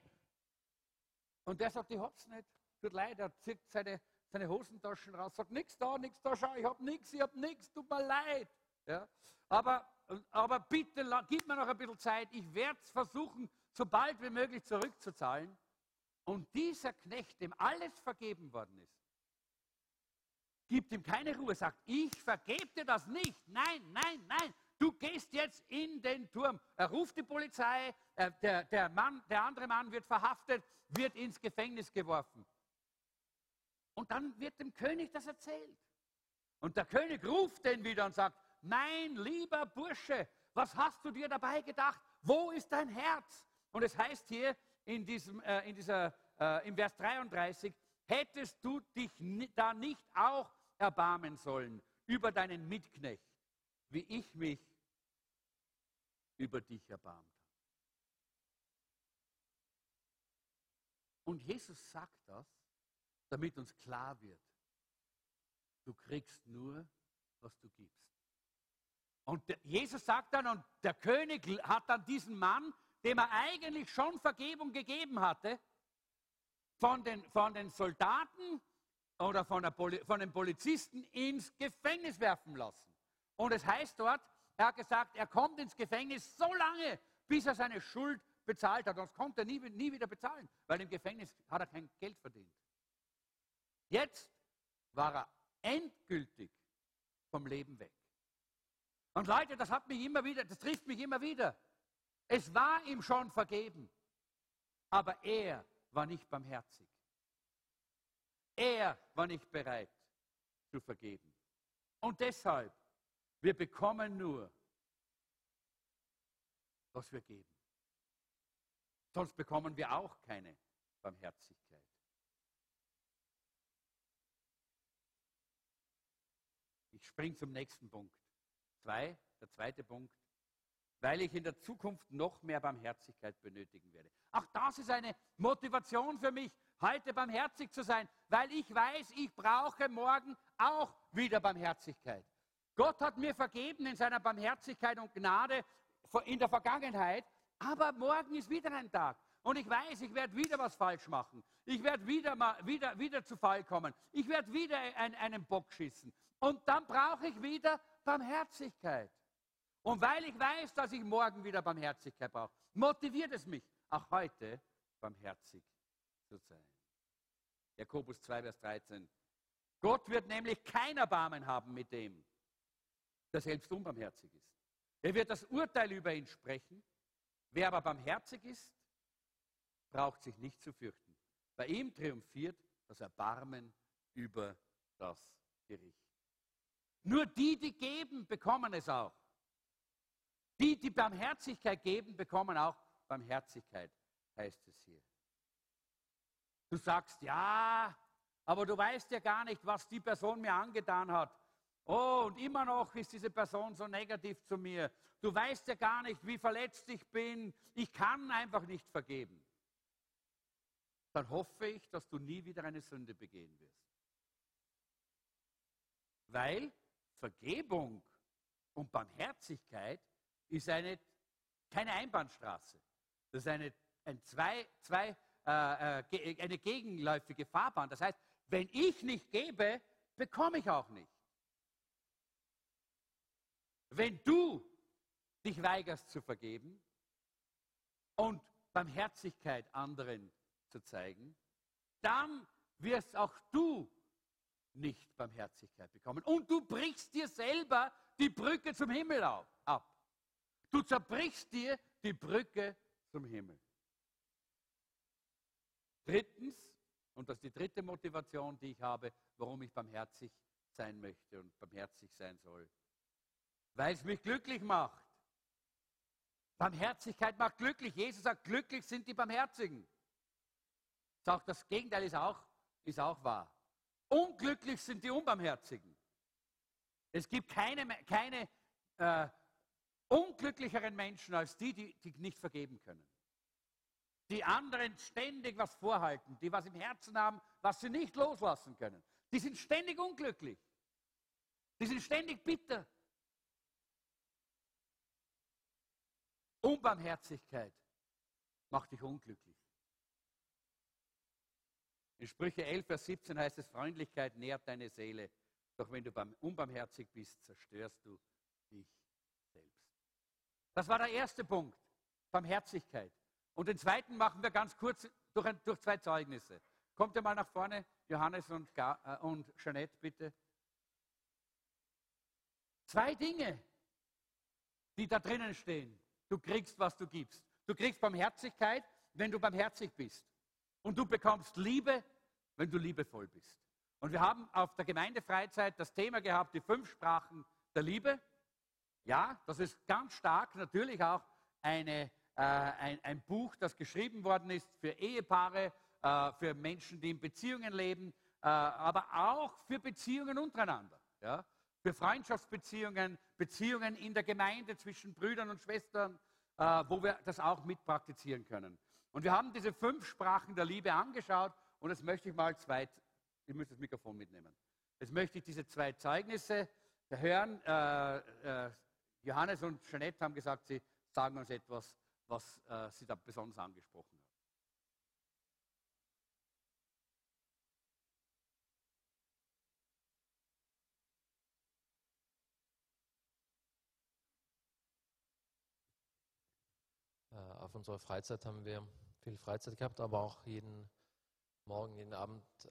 Und der sagt, ich hab's nicht. Tut leid, er zieht seine, seine Hosentaschen raus, sagt, nichts da, nichts da, schau, ich hab nichts, ich hab nichts, tut mir leid. Ja? Aber, aber bitte, gib mir noch ein bisschen Zeit, ich werde es versuchen, so bald wie möglich zurückzuzahlen. Und dieser Knecht, dem alles vergeben worden ist, gibt ihm keine Ruhe, sagt, ich vergebe dir das nicht. Nein, nein, nein, du gehst jetzt in den Turm. Er ruft die Polizei, äh, der, der, Mann, der andere Mann wird verhaftet, wird ins Gefängnis geworfen. Und dann wird dem König das erzählt. Und der König ruft den wieder und sagt, mein lieber Bursche, was hast du dir dabei gedacht? Wo ist dein Herz? Und es heißt hier in, diesem, äh, in dieser, äh, im Vers 33, hättest du dich da nicht auch erbarmen sollen über deinen Mitknecht, wie ich mich über dich erbarmt habe. Und Jesus sagt das, damit uns klar wird, du kriegst nur, was du gibst. Und Jesus sagt dann, und der König hat dann diesen Mann, dem er eigentlich schon Vergebung gegeben hatte, von den, von den Soldaten oder von, der, von den Polizisten ins Gefängnis werfen lassen. Und es heißt dort, er hat gesagt, er kommt ins Gefängnis so lange, bis er seine Schuld bezahlt hat. Sonst konnte er nie, nie wieder bezahlen, weil im Gefängnis hat er kein Geld verdient. Jetzt war er endgültig vom Leben weg. Und Leute, das hat mich immer wieder, das trifft mich immer wieder. Es war ihm schon vergeben, aber er war nicht barmherzig. Er war nicht bereit zu vergeben. Und deshalb, wir bekommen nur, was wir geben. Sonst bekommen wir auch keine Barmherzigkeit. Ich springe zum nächsten Punkt. Zwei, der zweite Punkt. Weil ich in der Zukunft noch mehr Barmherzigkeit benötigen werde. Auch das ist eine Motivation für mich, heute barmherzig zu sein, weil ich weiß, ich brauche morgen auch wieder Barmherzigkeit. Gott hat mir vergeben in seiner Barmherzigkeit und Gnade in der Vergangenheit, aber morgen ist wieder ein Tag. Und ich weiß, ich werde wieder was falsch machen. Ich werde wieder, mal, wieder, wieder zu Fall kommen. Ich werde wieder ein, einen Bock schießen. Und dann brauche ich wieder Barmherzigkeit. Und weil ich weiß, dass ich morgen wieder Barmherzigkeit brauche, motiviert es mich, auch heute barmherzig zu sein. Jakobus 2, Vers 13. Gott wird nämlich kein Erbarmen haben mit dem, der selbst unbarmherzig ist. Er wird das Urteil über ihn sprechen. Wer aber barmherzig ist braucht sich nicht zu fürchten. Bei ihm triumphiert das Erbarmen über das Gericht. Nur die, die geben, bekommen es auch. Die, die Barmherzigkeit geben, bekommen auch Barmherzigkeit, heißt es hier. Du sagst, ja, aber du weißt ja gar nicht, was die Person mir angetan hat. Oh, und immer noch ist diese Person so negativ zu mir. Du weißt ja gar nicht, wie verletzt ich bin. Ich kann einfach nicht vergeben. Dann hoffe ich, dass du nie wieder eine Sünde begehen wirst. Weil Vergebung und Barmherzigkeit ist eine, keine Einbahnstraße. Das ist eine, ein zwei, zwei, äh, äh eine gegenläufige Fahrbahn. Das heißt, wenn ich nicht gebe, bekomme ich auch nicht. Wenn du dich weigerst zu vergeben und Barmherzigkeit anderen zu zeigen, dann wirst auch du nicht Barmherzigkeit bekommen. Und du brichst dir selber die Brücke zum Himmel ab. Du zerbrichst dir die Brücke zum Himmel. Drittens, und das ist die dritte Motivation, die ich habe, warum ich barmherzig sein möchte und barmherzig sein soll. Weil es mich glücklich macht. Barmherzigkeit macht glücklich. Jesus sagt, glücklich sind die Barmherzigen. Sagt, das Gegenteil ist auch, ist auch wahr. Unglücklich sind die Unbarmherzigen. Es gibt keine, keine äh, unglücklicheren Menschen als die, die, die nicht vergeben können. Die anderen ständig was vorhalten, die was im Herzen haben, was sie nicht loslassen können. Die sind ständig unglücklich. Die sind ständig bitter. Unbarmherzigkeit macht dich unglücklich. In Sprüche 11, Vers 17 heißt es, Freundlichkeit nährt deine Seele. Doch wenn du unbarmherzig bist, zerstörst du dich. Das war der erste Punkt, Barmherzigkeit. Und den zweiten machen wir ganz kurz durch, ein, durch zwei Zeugnisse. Kommt ihr mal nach vorne, Johannes und, äh, und Jeanette, bitte. Zwei Dinge, die da drinnen stehen. Du kriegst, was du gibst. Du kriegst Barmherzigkeit, wenn du barmherzig bist. Und du bekommst Liebe, wenn du liebevoll bist. Und wir haben auf der Gemeindefreizeit das Thema gehabt, die fünf Sprachen der Liebe. Ja, das ist ganz stark natürlich auch eine, äh, ein, ein, Buch, das geschrieben worden ist für Ehepaare, äh, für Menschen, die in Beziehungen leben, äh, aber auch für Beziehungen untereinander. Ja? Für Freundschaftsbeziehungen, Beziehungen in der Gemeinde zwischen Brüdern und Schwestern, äh, wo wir das auch mitpraktizieren können. Und wir haben diese fünf Sprachen der Liebe angeschaut und jetzt möchte ich mal zwei, ich muss das Mikrofon mitnehmen. Jetzt möchte ich diese zwei Zeugnisse hören. Johannes und Jeanette haben gesagt, sie sagen uns etwas, was äh, sie da besonders angesprochen hat. Äh, auf unserer Freizeit haben wir viel Freizeit gehabt, aber auch jeden Morgen, jeden Abend äh,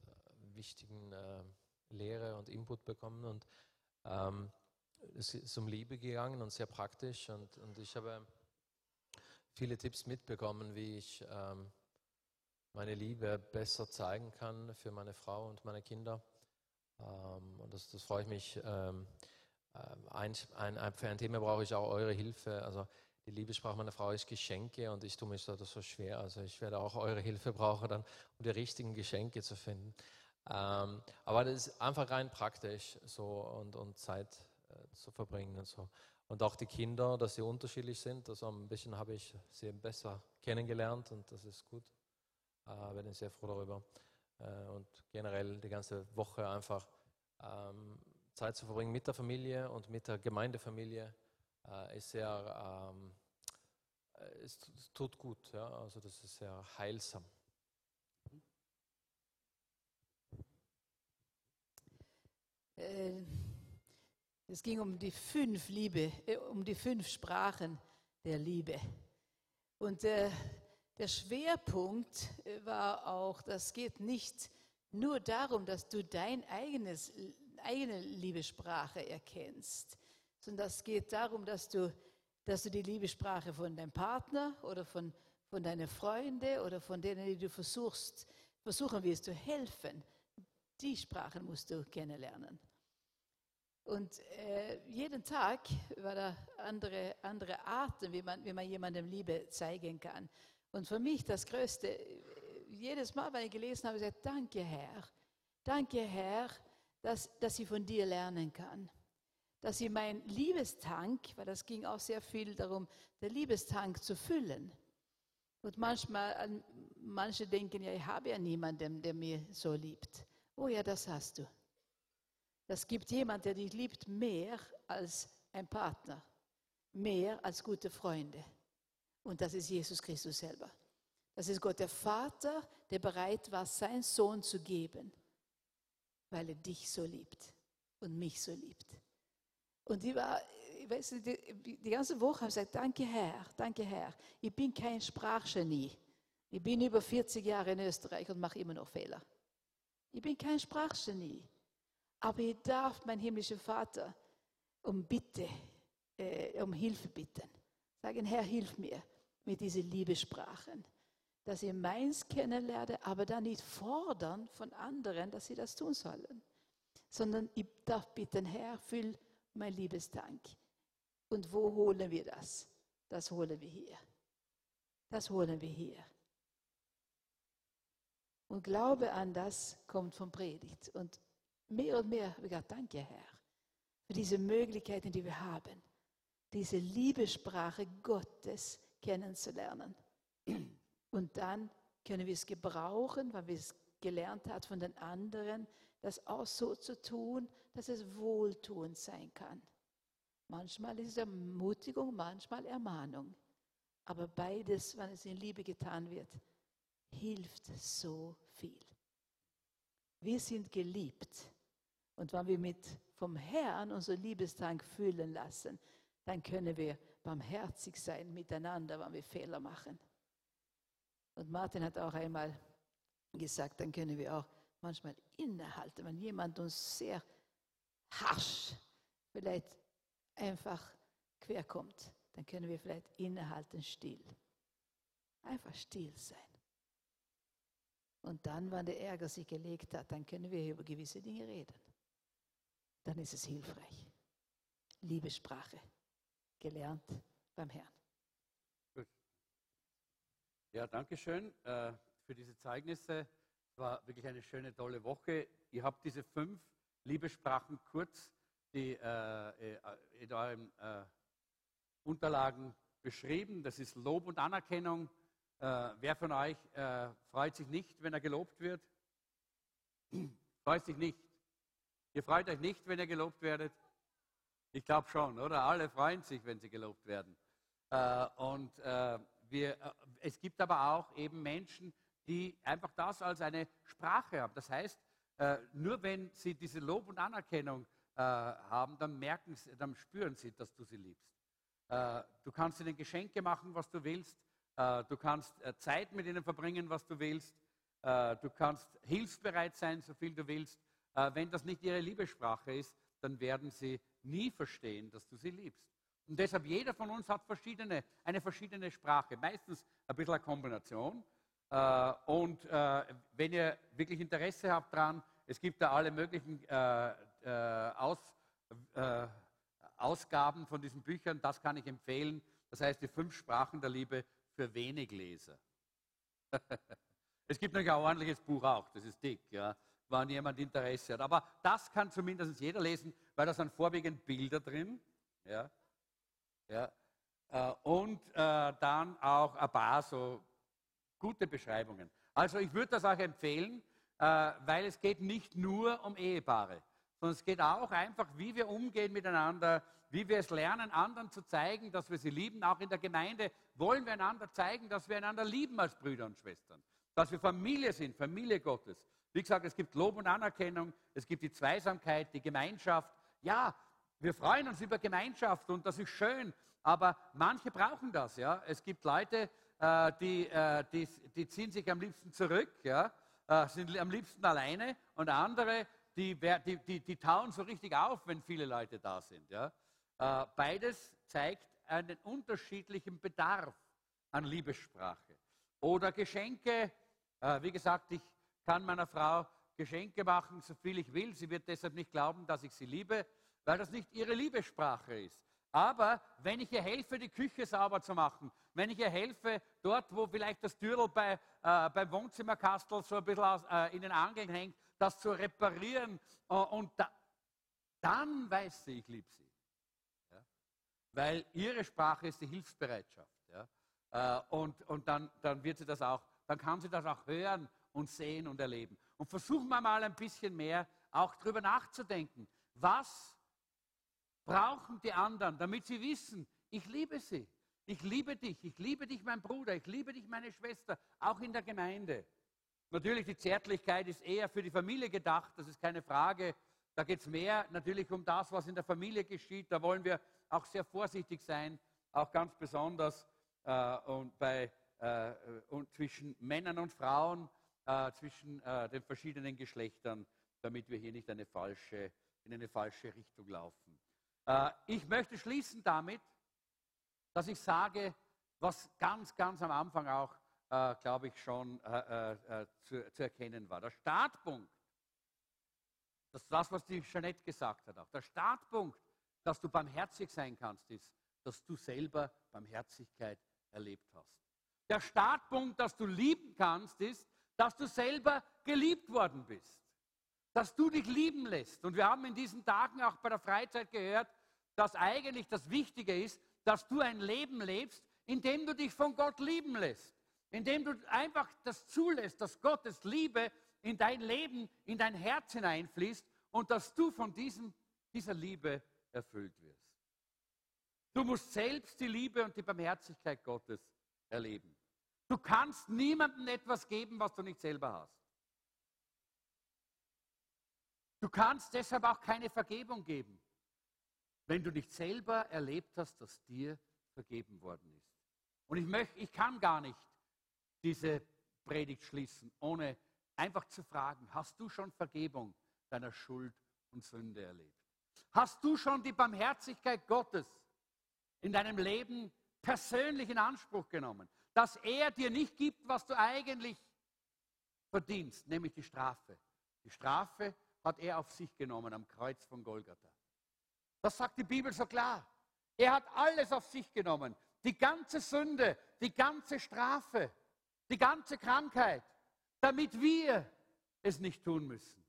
wichtigen äh, Lehre und Input bekommen. Und ähm, es ist um Liebe gegangen und sehr praktisch und, und ich habe viele Tipps mitbekommen, wie ich ähm, meine Liebe besser zeigen kann für meine Frau und meine Kinder. Ähm, und das, das freue ich mich. Ähm, ähm ein, ein, für ein Thema brauche ich auch eure Hilfe. Also die Liebessprache meiner Frau ist Geschenke und ich tue mich da so schwer. Also ich werde auch eure Hilfe brauchen, dann, um die richtigen Geschenke zu finden. Ähm, aber das ist einfach rein praktisch so und, und Zeit äh, zu verbringen und so. Und auch die Kinder, dass sie unterschiedlich sind. Also ein bisschen habe ich sie besser kennengelernt und das ist gut. Äh, bin ich sehr froh darüber. Äh, und generell die ganze Woche einfach ähm, Zeit zu verbringen mit der Familie und mit der Gemeindefamilie äh, ist sehr, ähm, äh, es, es, tut gut. Ja? Also das ist sehr heilsam. Äh es ging um die fünf Liebe, äh, um die fünf Sprachen der Liebe. Und äh, der Schwerpunkt äh, war auch, das geht nicht nur darum, dass du dein eigenes, eigene Liebessprache erkennst, sondern es geht darum, dass du, dass du die Liebessprache von deinem Partner oder von, von deinen Freunden oder von denen, die du versuchst, versuchen willst zu helfen. Die Sprachen musst du kennenlernen. Und äh, jeden Tag war da andere, andere Arten, wie man, wie man jemandem Liebe zeigen kann. Und für mich das Größte, jedes Mal, wenn ich gelesen habe, gesagt, danke Herr, danke Herr, dass, dass ich von dir lernen kann. Dass ich mein Liebestank, weil das ging auch sehr viel darum, der Liebestank zu füllen. Und manchmal, manche denken, ja, ich habe ja niemanden, der mir so liebt. Oh ja, das hast du. Das gibt jemand, der dich liebt mehr als ein Partner, mehr als gute Freunde. Und das ist Jesus Christus selber. Das ist Gott der Vater, der bereit war, seinen Sohn zu geben, weil er dich so liebt und mich so liebt. Und ich war, ich weiß, die, die ganze Woche habe ich gesagt, danke Herr, danke Herr. Ich bin kein Sprachgenie. Ich bin über 40 Jahre in Österreich und mache immer noch Fehler. Ich bin kein Sprachgenie. Aber ich darf mein himmlischer Vater um Bitte, äh, um Hilfe bitten. Sagen, Herr, hilf mir mit diesen Liebessprachen, dass ich meins kennenlerne, aber dann nicht fordern von anderen, dass sie das tun sollen, sondern ich darf bitten, Herr, füll mein Liebestank. Und wo holen wir das? Das holen wir hier. Das holen wir hier. Und Glaube an das kommt von Predigt. Und mehr und mehr habe ich gedacht, danke Herr, für diese Möglichkeiten, die wir haben, diese Liebessprache Gottes kennenzulernen. Und dann können wir es gebrauchen, weil wir es gelernt haben von den anderen, das auch so zu tun, dass es wohltuend sein kann. Manchmal ist es Ermutigung, manchmal Ermahnung. Aber beides, wenn es in Liebe getan wird, hilft so viel. Wir sind geliebt und wenn wir mit vom Herrn unser Liebestank füllen lassen, dann können wir barmherzig sein miteinander, wenn wir Fehler machen. Und Martin hat auch einmal gesagt, dann können wir auch manchmal innehalten, wenn jemand uns sehr harsch vielleicht einfach querkommt, dann können wir vielleicht innehalten, still. Einfach still sein. Und dann, wenn der Ärger sich gelegt hat, dann können wir über gewisse Dinge reden dann ist es hilfreich. Liebessprache, gelernt beim Herrn. Gut. Ja, danke schön äh, für diese Zeugnisse. Es war wirklich eine schöne, tolle Woche. Ihr habt diese fünf Liebessprachen kurz die, äh, äh in euren äh, Unterlagen beschrieben. Das ist Lob und Anerkennung. Äh, wer von euch äh, freut sich nicht, wenn er gelobt wird? freut sich nicht. Ihr freut euch nicht, wenn ihr gelobt werdet? Ich glaube schon, oder? Alle freuen sich, wenn sie gelobt werden. Äh, und äh, wir, äh, es gibt aber auch eben Menschen, die einfach das als eine Sprache haben. Das heißt, äh, nur wenn sie diese Lob und Anerkennung äh, haben, dann merken sie, dann spüren sie, dass du sie liebst. Äh, du kannst ihnen Geschenke machen, was du willst. du kannst Zeit mit ihnen verbringen, was du willst. du kannst hilfsbereit sein, so viel du willst. Äh, wenn das nicht ihre Liebessprache ist, dann werden sie nie verstehen, dass du sie liebst. Und deshalb, jeder von uns hat verschiedene, eine verschiedene Sprache, meistens ein bisschen eine Kombination. Äh, und äh, wenn ihr wirklich Interesse habt daran, es gibt da alle möglichen Aus, Ausgaben von diesen Büchern, das kann ich empfehlen. Das heißt, die fünf Sprachen der Liebe für wenig Leser. es gibt natürlich ein ordentliches Buch auch, das ist dick. Ja wenn jemand Interesse hat. Aber das kann zumindest jeder lesen, weil da sind vorwiegend Bilder drin. Ja, ja, äh, und äh, dann auch ein paar so gute Beschreibungen. Also ich würde das auch empfehlen, äh, weil es geht nicht nur um Ehepaare, sondern es geht auch einfach, wie wir umgehen miteinander, wie wir es lernen, anderen zu zeigen, dass wir sie lieben. Auch in der Gemeinde wollen wir einander zeigen, dass wir einander lieben als Brüder und Schwestern, dass wir Familie sind, Familie Gottes. Wie gesagt, es gibt Lob und Anerkennung, es gibt die Zweisamkeit, die Gemeinschaft. Ja, wir freuen uns über Gemeinschaft und das ist schön, aber manche brauchen das. Ja? Es gibt Leute, äh, die, äh, die, die, ziehen sich am liebsten zurück, ja? äh, sind am liebsten alleine und andere, die, die, die, die tauen so richtig auf, wenn viele Leute da sind. Ja? Beides zeigt einen unterschiedlichen Bedarf an Liebessprache. Oder Geschenke. Wie gesagt, ich kann meiner Frau Geschenke machen, so viel ich will. Sie wird deshalb nicht glauben, dass ich sie liebe, weil das nicht ihre Liebessprache ist. Aber wenn ich ihr helfe, die Küche sauber zu machen, wenn ich ihr helfe, dort, wo vielleicht das Türl bei, äh, beim Wohnzimmerkastel so ein bisschen aus, äh, in den Angeln hängt, das zu reparieren, äh, und da, dann weiß sie, ich liebe sie. Ja? Weil ihre Sprache ist die Hilfsbereitschaft. Ja? Äh, und und dann, dann wird sie das auch, dann kann sie das auch hören und sehen und erleben. Und versuchen wir mal ein bisschen mehr auch darüber nachzudenken. Was brauchen die anderen, damit sie wissen, ich liebe sie. Ich liebe dich, ich liebe dich, mein Bruder, ich liebe dich, meine Schwester, auch in der Gemeinde. Natürlich, die Zärtlichkeit ist eher für die Familie gedacht, das ist keine Frage. Da geht es mehr natürlich um das, was in der Familie geschieht. Da wollen wir auch sehr vorsichtig sein, auch ganz besonders äh, und bei, äh, und zwischen Männern und Frauen, äh, zwischen äh, den verschiedenen Geschlechtern, damit wir hier nicht eine falsche, in eine falsche Richtung laufen. Äh, ich möchte schließen damit, dass ich sage, was ganz, ganz am Anfang auch, äh, glaube ich, schon äh, äh, zu, zu, erkennen war. Der Startpunkt, das ist das, was die Jeanette gesagt hat auch. Der Startpunkt, dass du barmherzig sein kannst, ist, dass du selber Barmherzigkeit erlebt hast. Der Startpunkt, dass du lieben kannst, ist, dass du selber geliebt worden bist. Dass du dich lieben lässt. Und wir haben in diesen Tagen auch bei der Freizeit gehört, dass eigentlich das Wichtige ist, dass du ein Leben lebst, in dem du dich von Gott lieben lässt. In dem du einfach das zulässt, dass Gottes Liebe in dein Leben, in dein Herz hineinfließt und dass du von diesem, dieser Liebe erfüllt wirst. Du musst selbst die Liebe und die Barmherzigkeit Gottes erleben. Du kannst niemandem etwas geben, was du nicht selber hast. Du kannst deshalb auch keine Vergebung geben wenn du nicht selber erlebt hast, dass dir vergeben worden ist. Und ich, möchte, ich kann gar nicht diese Predigt schließen, ohne einfach zu fragen, hast du schon Vergebung deiner Schuld und Sünde erlebt? Hast du schon die Barmherzigkeit Gottes in deinem Leben persönlich in Anspruch genommen, dass er dir nicht gibt, was du eigentlich verdienst, nämlich die Strafe. Die Strafe hat er auf sich genommen am Kreuz von Golgatha. Das sagt die Bibel so klar. Er hat alles auf sich genommen. Die ganze Sünde, die ganze Strafe, die ganze Krankheit, damit wir es nicht tun müssen.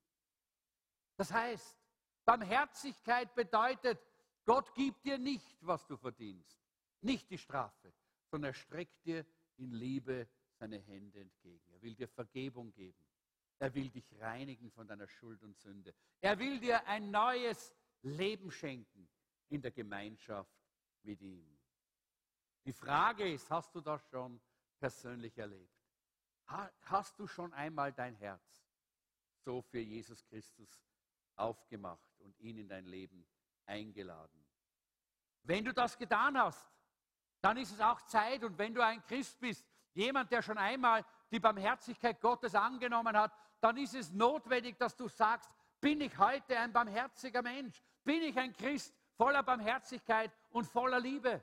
Das heißt, Barmherzigkeit bedeutet, Gott gibt dir nicht, was du verdienst. Nicht die Strafe, sondern er streckt dir in Liebe seine Hände entgegen. Er will dir Vergebung geben. Er will dich reinigen von deiner Schuld und Sünde. Er will dir ein neues Leben schenken in der Gemeinschaft mit ihm. Die Frage ist, hast du das schon persönlich erlebt? Hast du schon einmal dein Herz so für Jesus Christus aufgemacht und ihn in dein Leben eingeladen? Wenn du das getan hast, dann ist es auch Zeit und wenn du ein Christ bist, jemand, der schon einmal die Barmherzigkeit Gottes angenommen hat, dann ist es notwendig, dass du sagst, bin ich heute ein barmherziger Mensch? Bin ich ein Christ voller Barmherzigkeit und voller Liebe?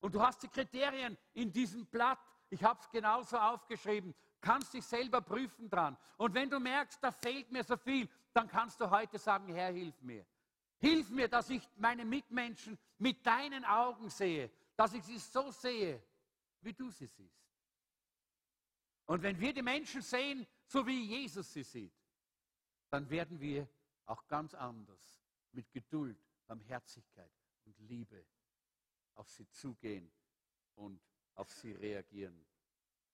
Und du hast die Kriterien in diesem Blatt. Ich habe es genauso aufgeschrieben. Kannst dich selber prüfen dran. Und wenn du merkst, da fehlt mir so viel, dann kannst du heute sagen, Herr, hilf mir. Hilf mir, dass ich meine Mitmenschen mit deinen Augen sehe, dass ich sie so sehe, wie du sie siehst. Und wenn wir die Menschen sehen, so wie Jesus sie sieht, dann werden wir auch ganz anders mit Geduld, Barmherzigkeit und Liebe auf sie zugehen und auf sie reagieren.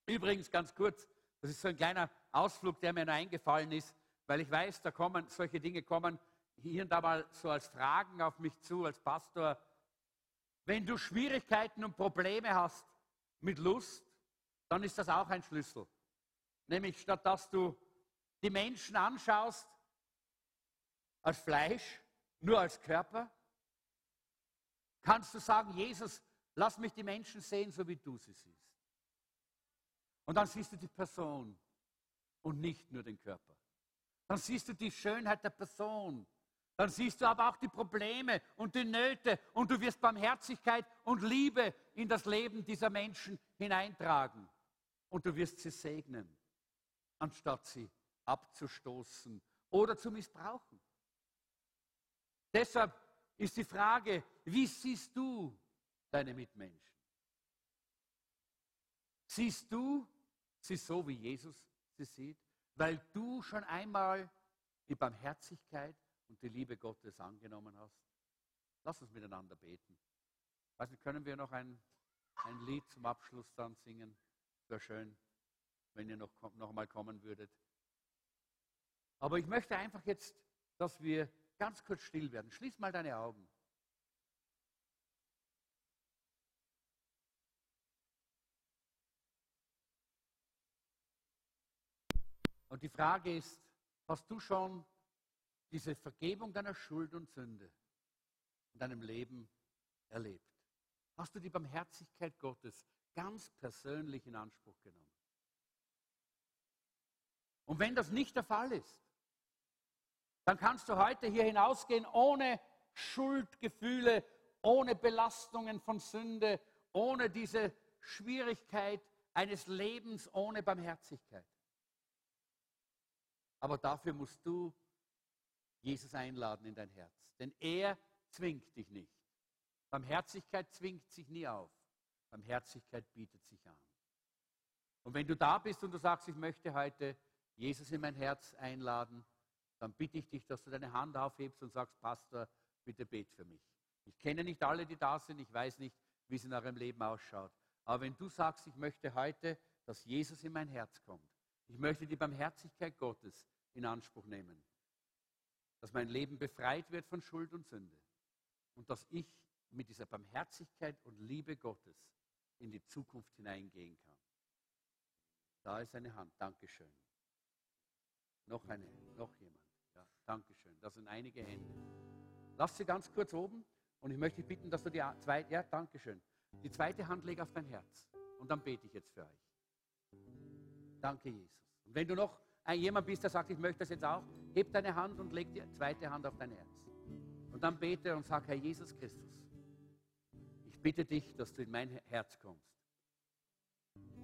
Übrigens ganz kurz, das ist so ein kleiner Ausflug, der mir noch eingefallen ist, weil ich weiß, da kommen solche Dinge kommen hier und da mal so als Fragen auf mich zu, als Pastor. Wenn du Schwierigkeiten und Probleme hast mit Lust, dann ist das auch ein Schlüssel. Nämlich statt dass du die Menschen anschaust als Fleisch, nur als Körper, kannst du sagen, Jesus, lass mich die Menschen sehen, so wie du sie siehst. Und dann siehst du die Person und nicht nur den Körper. Dann siehst du die Schönheit der Person. Dann siehst du aber auch die Probleme und die Nöte und du wirst Barmherzigkeit und Liebe in das Leben dieser Menschen hineintragen. Und du wirst sie segnen, anstatt sie abzustoßen oder zu missbrauchen. Deshalb ist die Frage, wie siehst du deine Mitmenschen? Siehst du sie so, wie Jesus sie sieht, weil du schon einmal die Barmherzigkeit und die Liebe Gottes angenommen hast? Lass uns miteinander beten. Nicht, können wir noch ein, ein Lied zum Abschluss dann singen? Wäre schön, wenn ihr noch, noch mal kommen würdet. Aber ich möchte einfach jetzt, dass wir ganz kurz still werden. Schließ mal deine Augen. Und die Frage ist, hast du schon diese Vergebung deiner Schuld und Sünde in deinem Leben erlebt? Hast du die Barmherzigkeit Gottes ganz persönlich in Anspruch genommen? Und wenn das nicht der Fall ist, dann kannst du heute hier hinausgehen ohne Schuldgefühle, ohne Belastungen von Sünde, ohne diese Schwierigkeit eines Lebens ohne Barmherzigkeit. Aber dafür musst du Jesus einladen in dein Herz, denn er zwingt dich nicht. Barmherzigkeit zwingt sich nie auf. Barmherzigkeit bietet sich an. Und wenn du da bist und du sagst, ich möchte heute Jesus in mein Herz einladen, dann bitte ich dich, dass du deine Hand aufhebst und sagst, Pastor, bitte bet für mich. Ich kenne nicht alle, die da sind, ich weiß nicht, wie es in eurem Leben ausschaut. Aber wenn du sagst, ich möchte heute, dass Jesus in mein Herz kommt, ich möchte die Barmherzigkeit Gottes in Anspruch nehmen, dass mein Leben befreit wird von Schuld und Sünde und dass ich mit dieser Barmherzigkeit und Liebe Gottes in die Zukunft hineingehen kann. Da ist eine Hand. Dankeschön. Noch eine, noch jemand. Ja, Dankeschön. Das sind einige Hände. Lass sie ganz kurz oben und ich möchte dich bitten, dass du die zweite, ja, Dankeschön. Die zweite Hand leg auf dein Herz und dann bete ich jetzt für euch. Danke, Jesus. Und wenn du noch jemand bist, der sagt, ich möchte das jetzt auch, heb deine Hand und leg die zweite Hand auf dein Herz. Und dann bete und sag, Herr Jesus Christus, ich bitte dich, dass du in mein Herz kommst.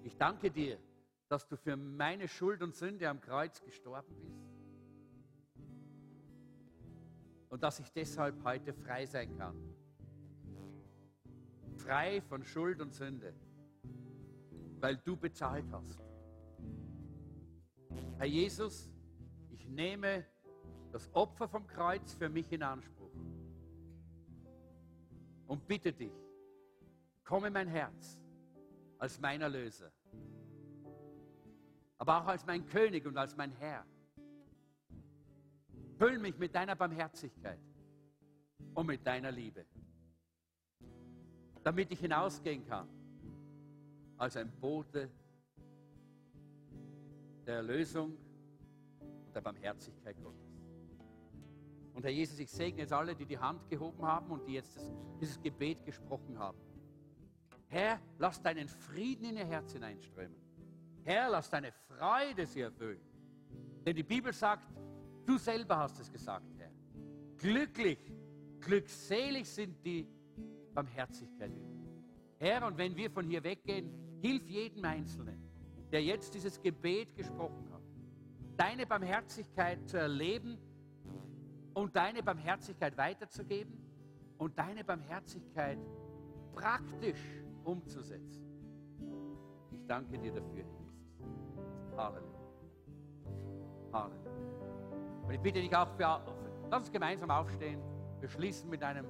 Ich danke dir, dass du für meine Schuld und Sünde am Kreuz gestorben bist. Und dass ich deshalb heute frei sein kann. Frei von Schuld und Sünde, weil du bezahlt hast. Herr Jesus, ich nehme das Opfer vom Kreuz für mich in Anspruch und bitte dich, komme mein Herz als mein Erlöser aber auch als mein König und als mein Herr. Füll mich mit deiner Barmherzigkeit und mit deiner Liebe, damit ich hinausgehen kann als ein Bote der Erlösung und der Barmherzigkeit Gottes. Und Herr Jesus, ich segne jetzt alle, die die Hand gehoben haben und die jetzt das, dieses Gebet gesprochen haben. Herr, lass deinen Frieden in ihr Herz hineinströmen. Herr, lass deine Freude sie erfüllen. Denn die Bibel sagt, du selber hast es gesagt, Herr. Glücklich, glückselig sind die Barmherzigkeit. Herr, und wenn wir von hier weggehen, hilf jedem Einzelnen, der jetzt dieses Gebet gesprochen hat, deine Barmherzigkeit zu erleben und deine Barmherzigkeit weiterzugeben und deine Barmherzigkeit praktisch umzusetzen. Ich danke dir dafür, Herr. Halleluja. Halleluja. Und ich bitte dich auch für, lass uns gemeinsam aufstehen. Wir schließen mit einem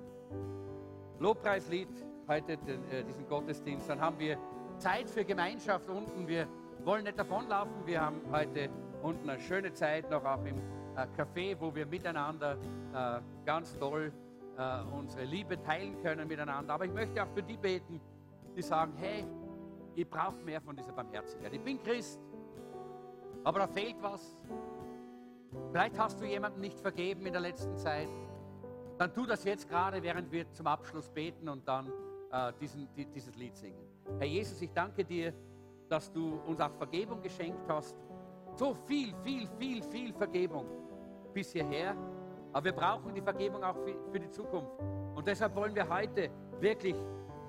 Lobpreislied heute den, äh, diesen Gottesdienst. Dann haben wir Zeit für Gemeinschaft unten. Wir wollen nicht davonlaufen. Wir haben heute unten eine schöne Zeit, noch auch im äh, Café, wo wir miteinander äh, ganz toll äh, unsere Liebe teilen können miteinander. Aber ich möchte auch für die beten, die sagen, hey, ihr braucht mehr von dieser Barmherzigkeit. Ich bin Christ, aber da fehlt was. Vielleicht hast du jemandem nicht vergeben in der letzten Zeit. Dann tu das jetzt gerade, während wir zum Abschluss beten und dann diesen, die, dieses Lied singen. Herr Jesus, ich danke dir, dass du uns auch Vergebung geschenkt hast. So viel, viel, viel, viel Vergebung bis hierher. Aber wir brauchen die Vergebung auch für, die Zukunft. Und deshalb wollen wir heute wirklich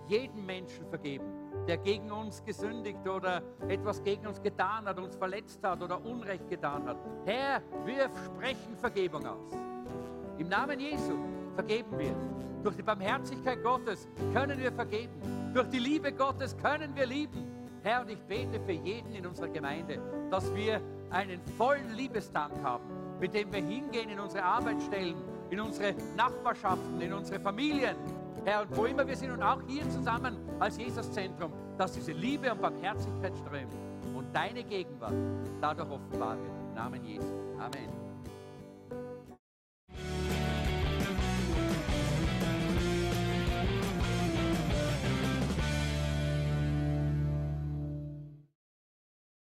jedem Menschen vergeben der gegen uns gesündigt oder etwas gegen uns getan hat, uns verletzt hat oder Unrecht getan hat. Herr, wir sprechen Vergebung aus. Im Namen Jesu vergeben wir. Durch die Barmherzigkeit Gottes können wir vergeben. Durch die Liebe Gottes können wir lieben. Herr, und ich bete für jeden in unserer Gemeinde, dass wir einen vollen Liebestank haben, mit dem wir hingehen in unsere Arbeitsstellen, in unsere Nachbarschaften, in unsere Familien. Herr, und wo immer wir sind und auch hier zusammen als Jesuszentrum, dass diese Liebe und Barmherzigkeit strömt und deine Gegenwart dadurch offenbar wird. Im Namen Jesu. Amen.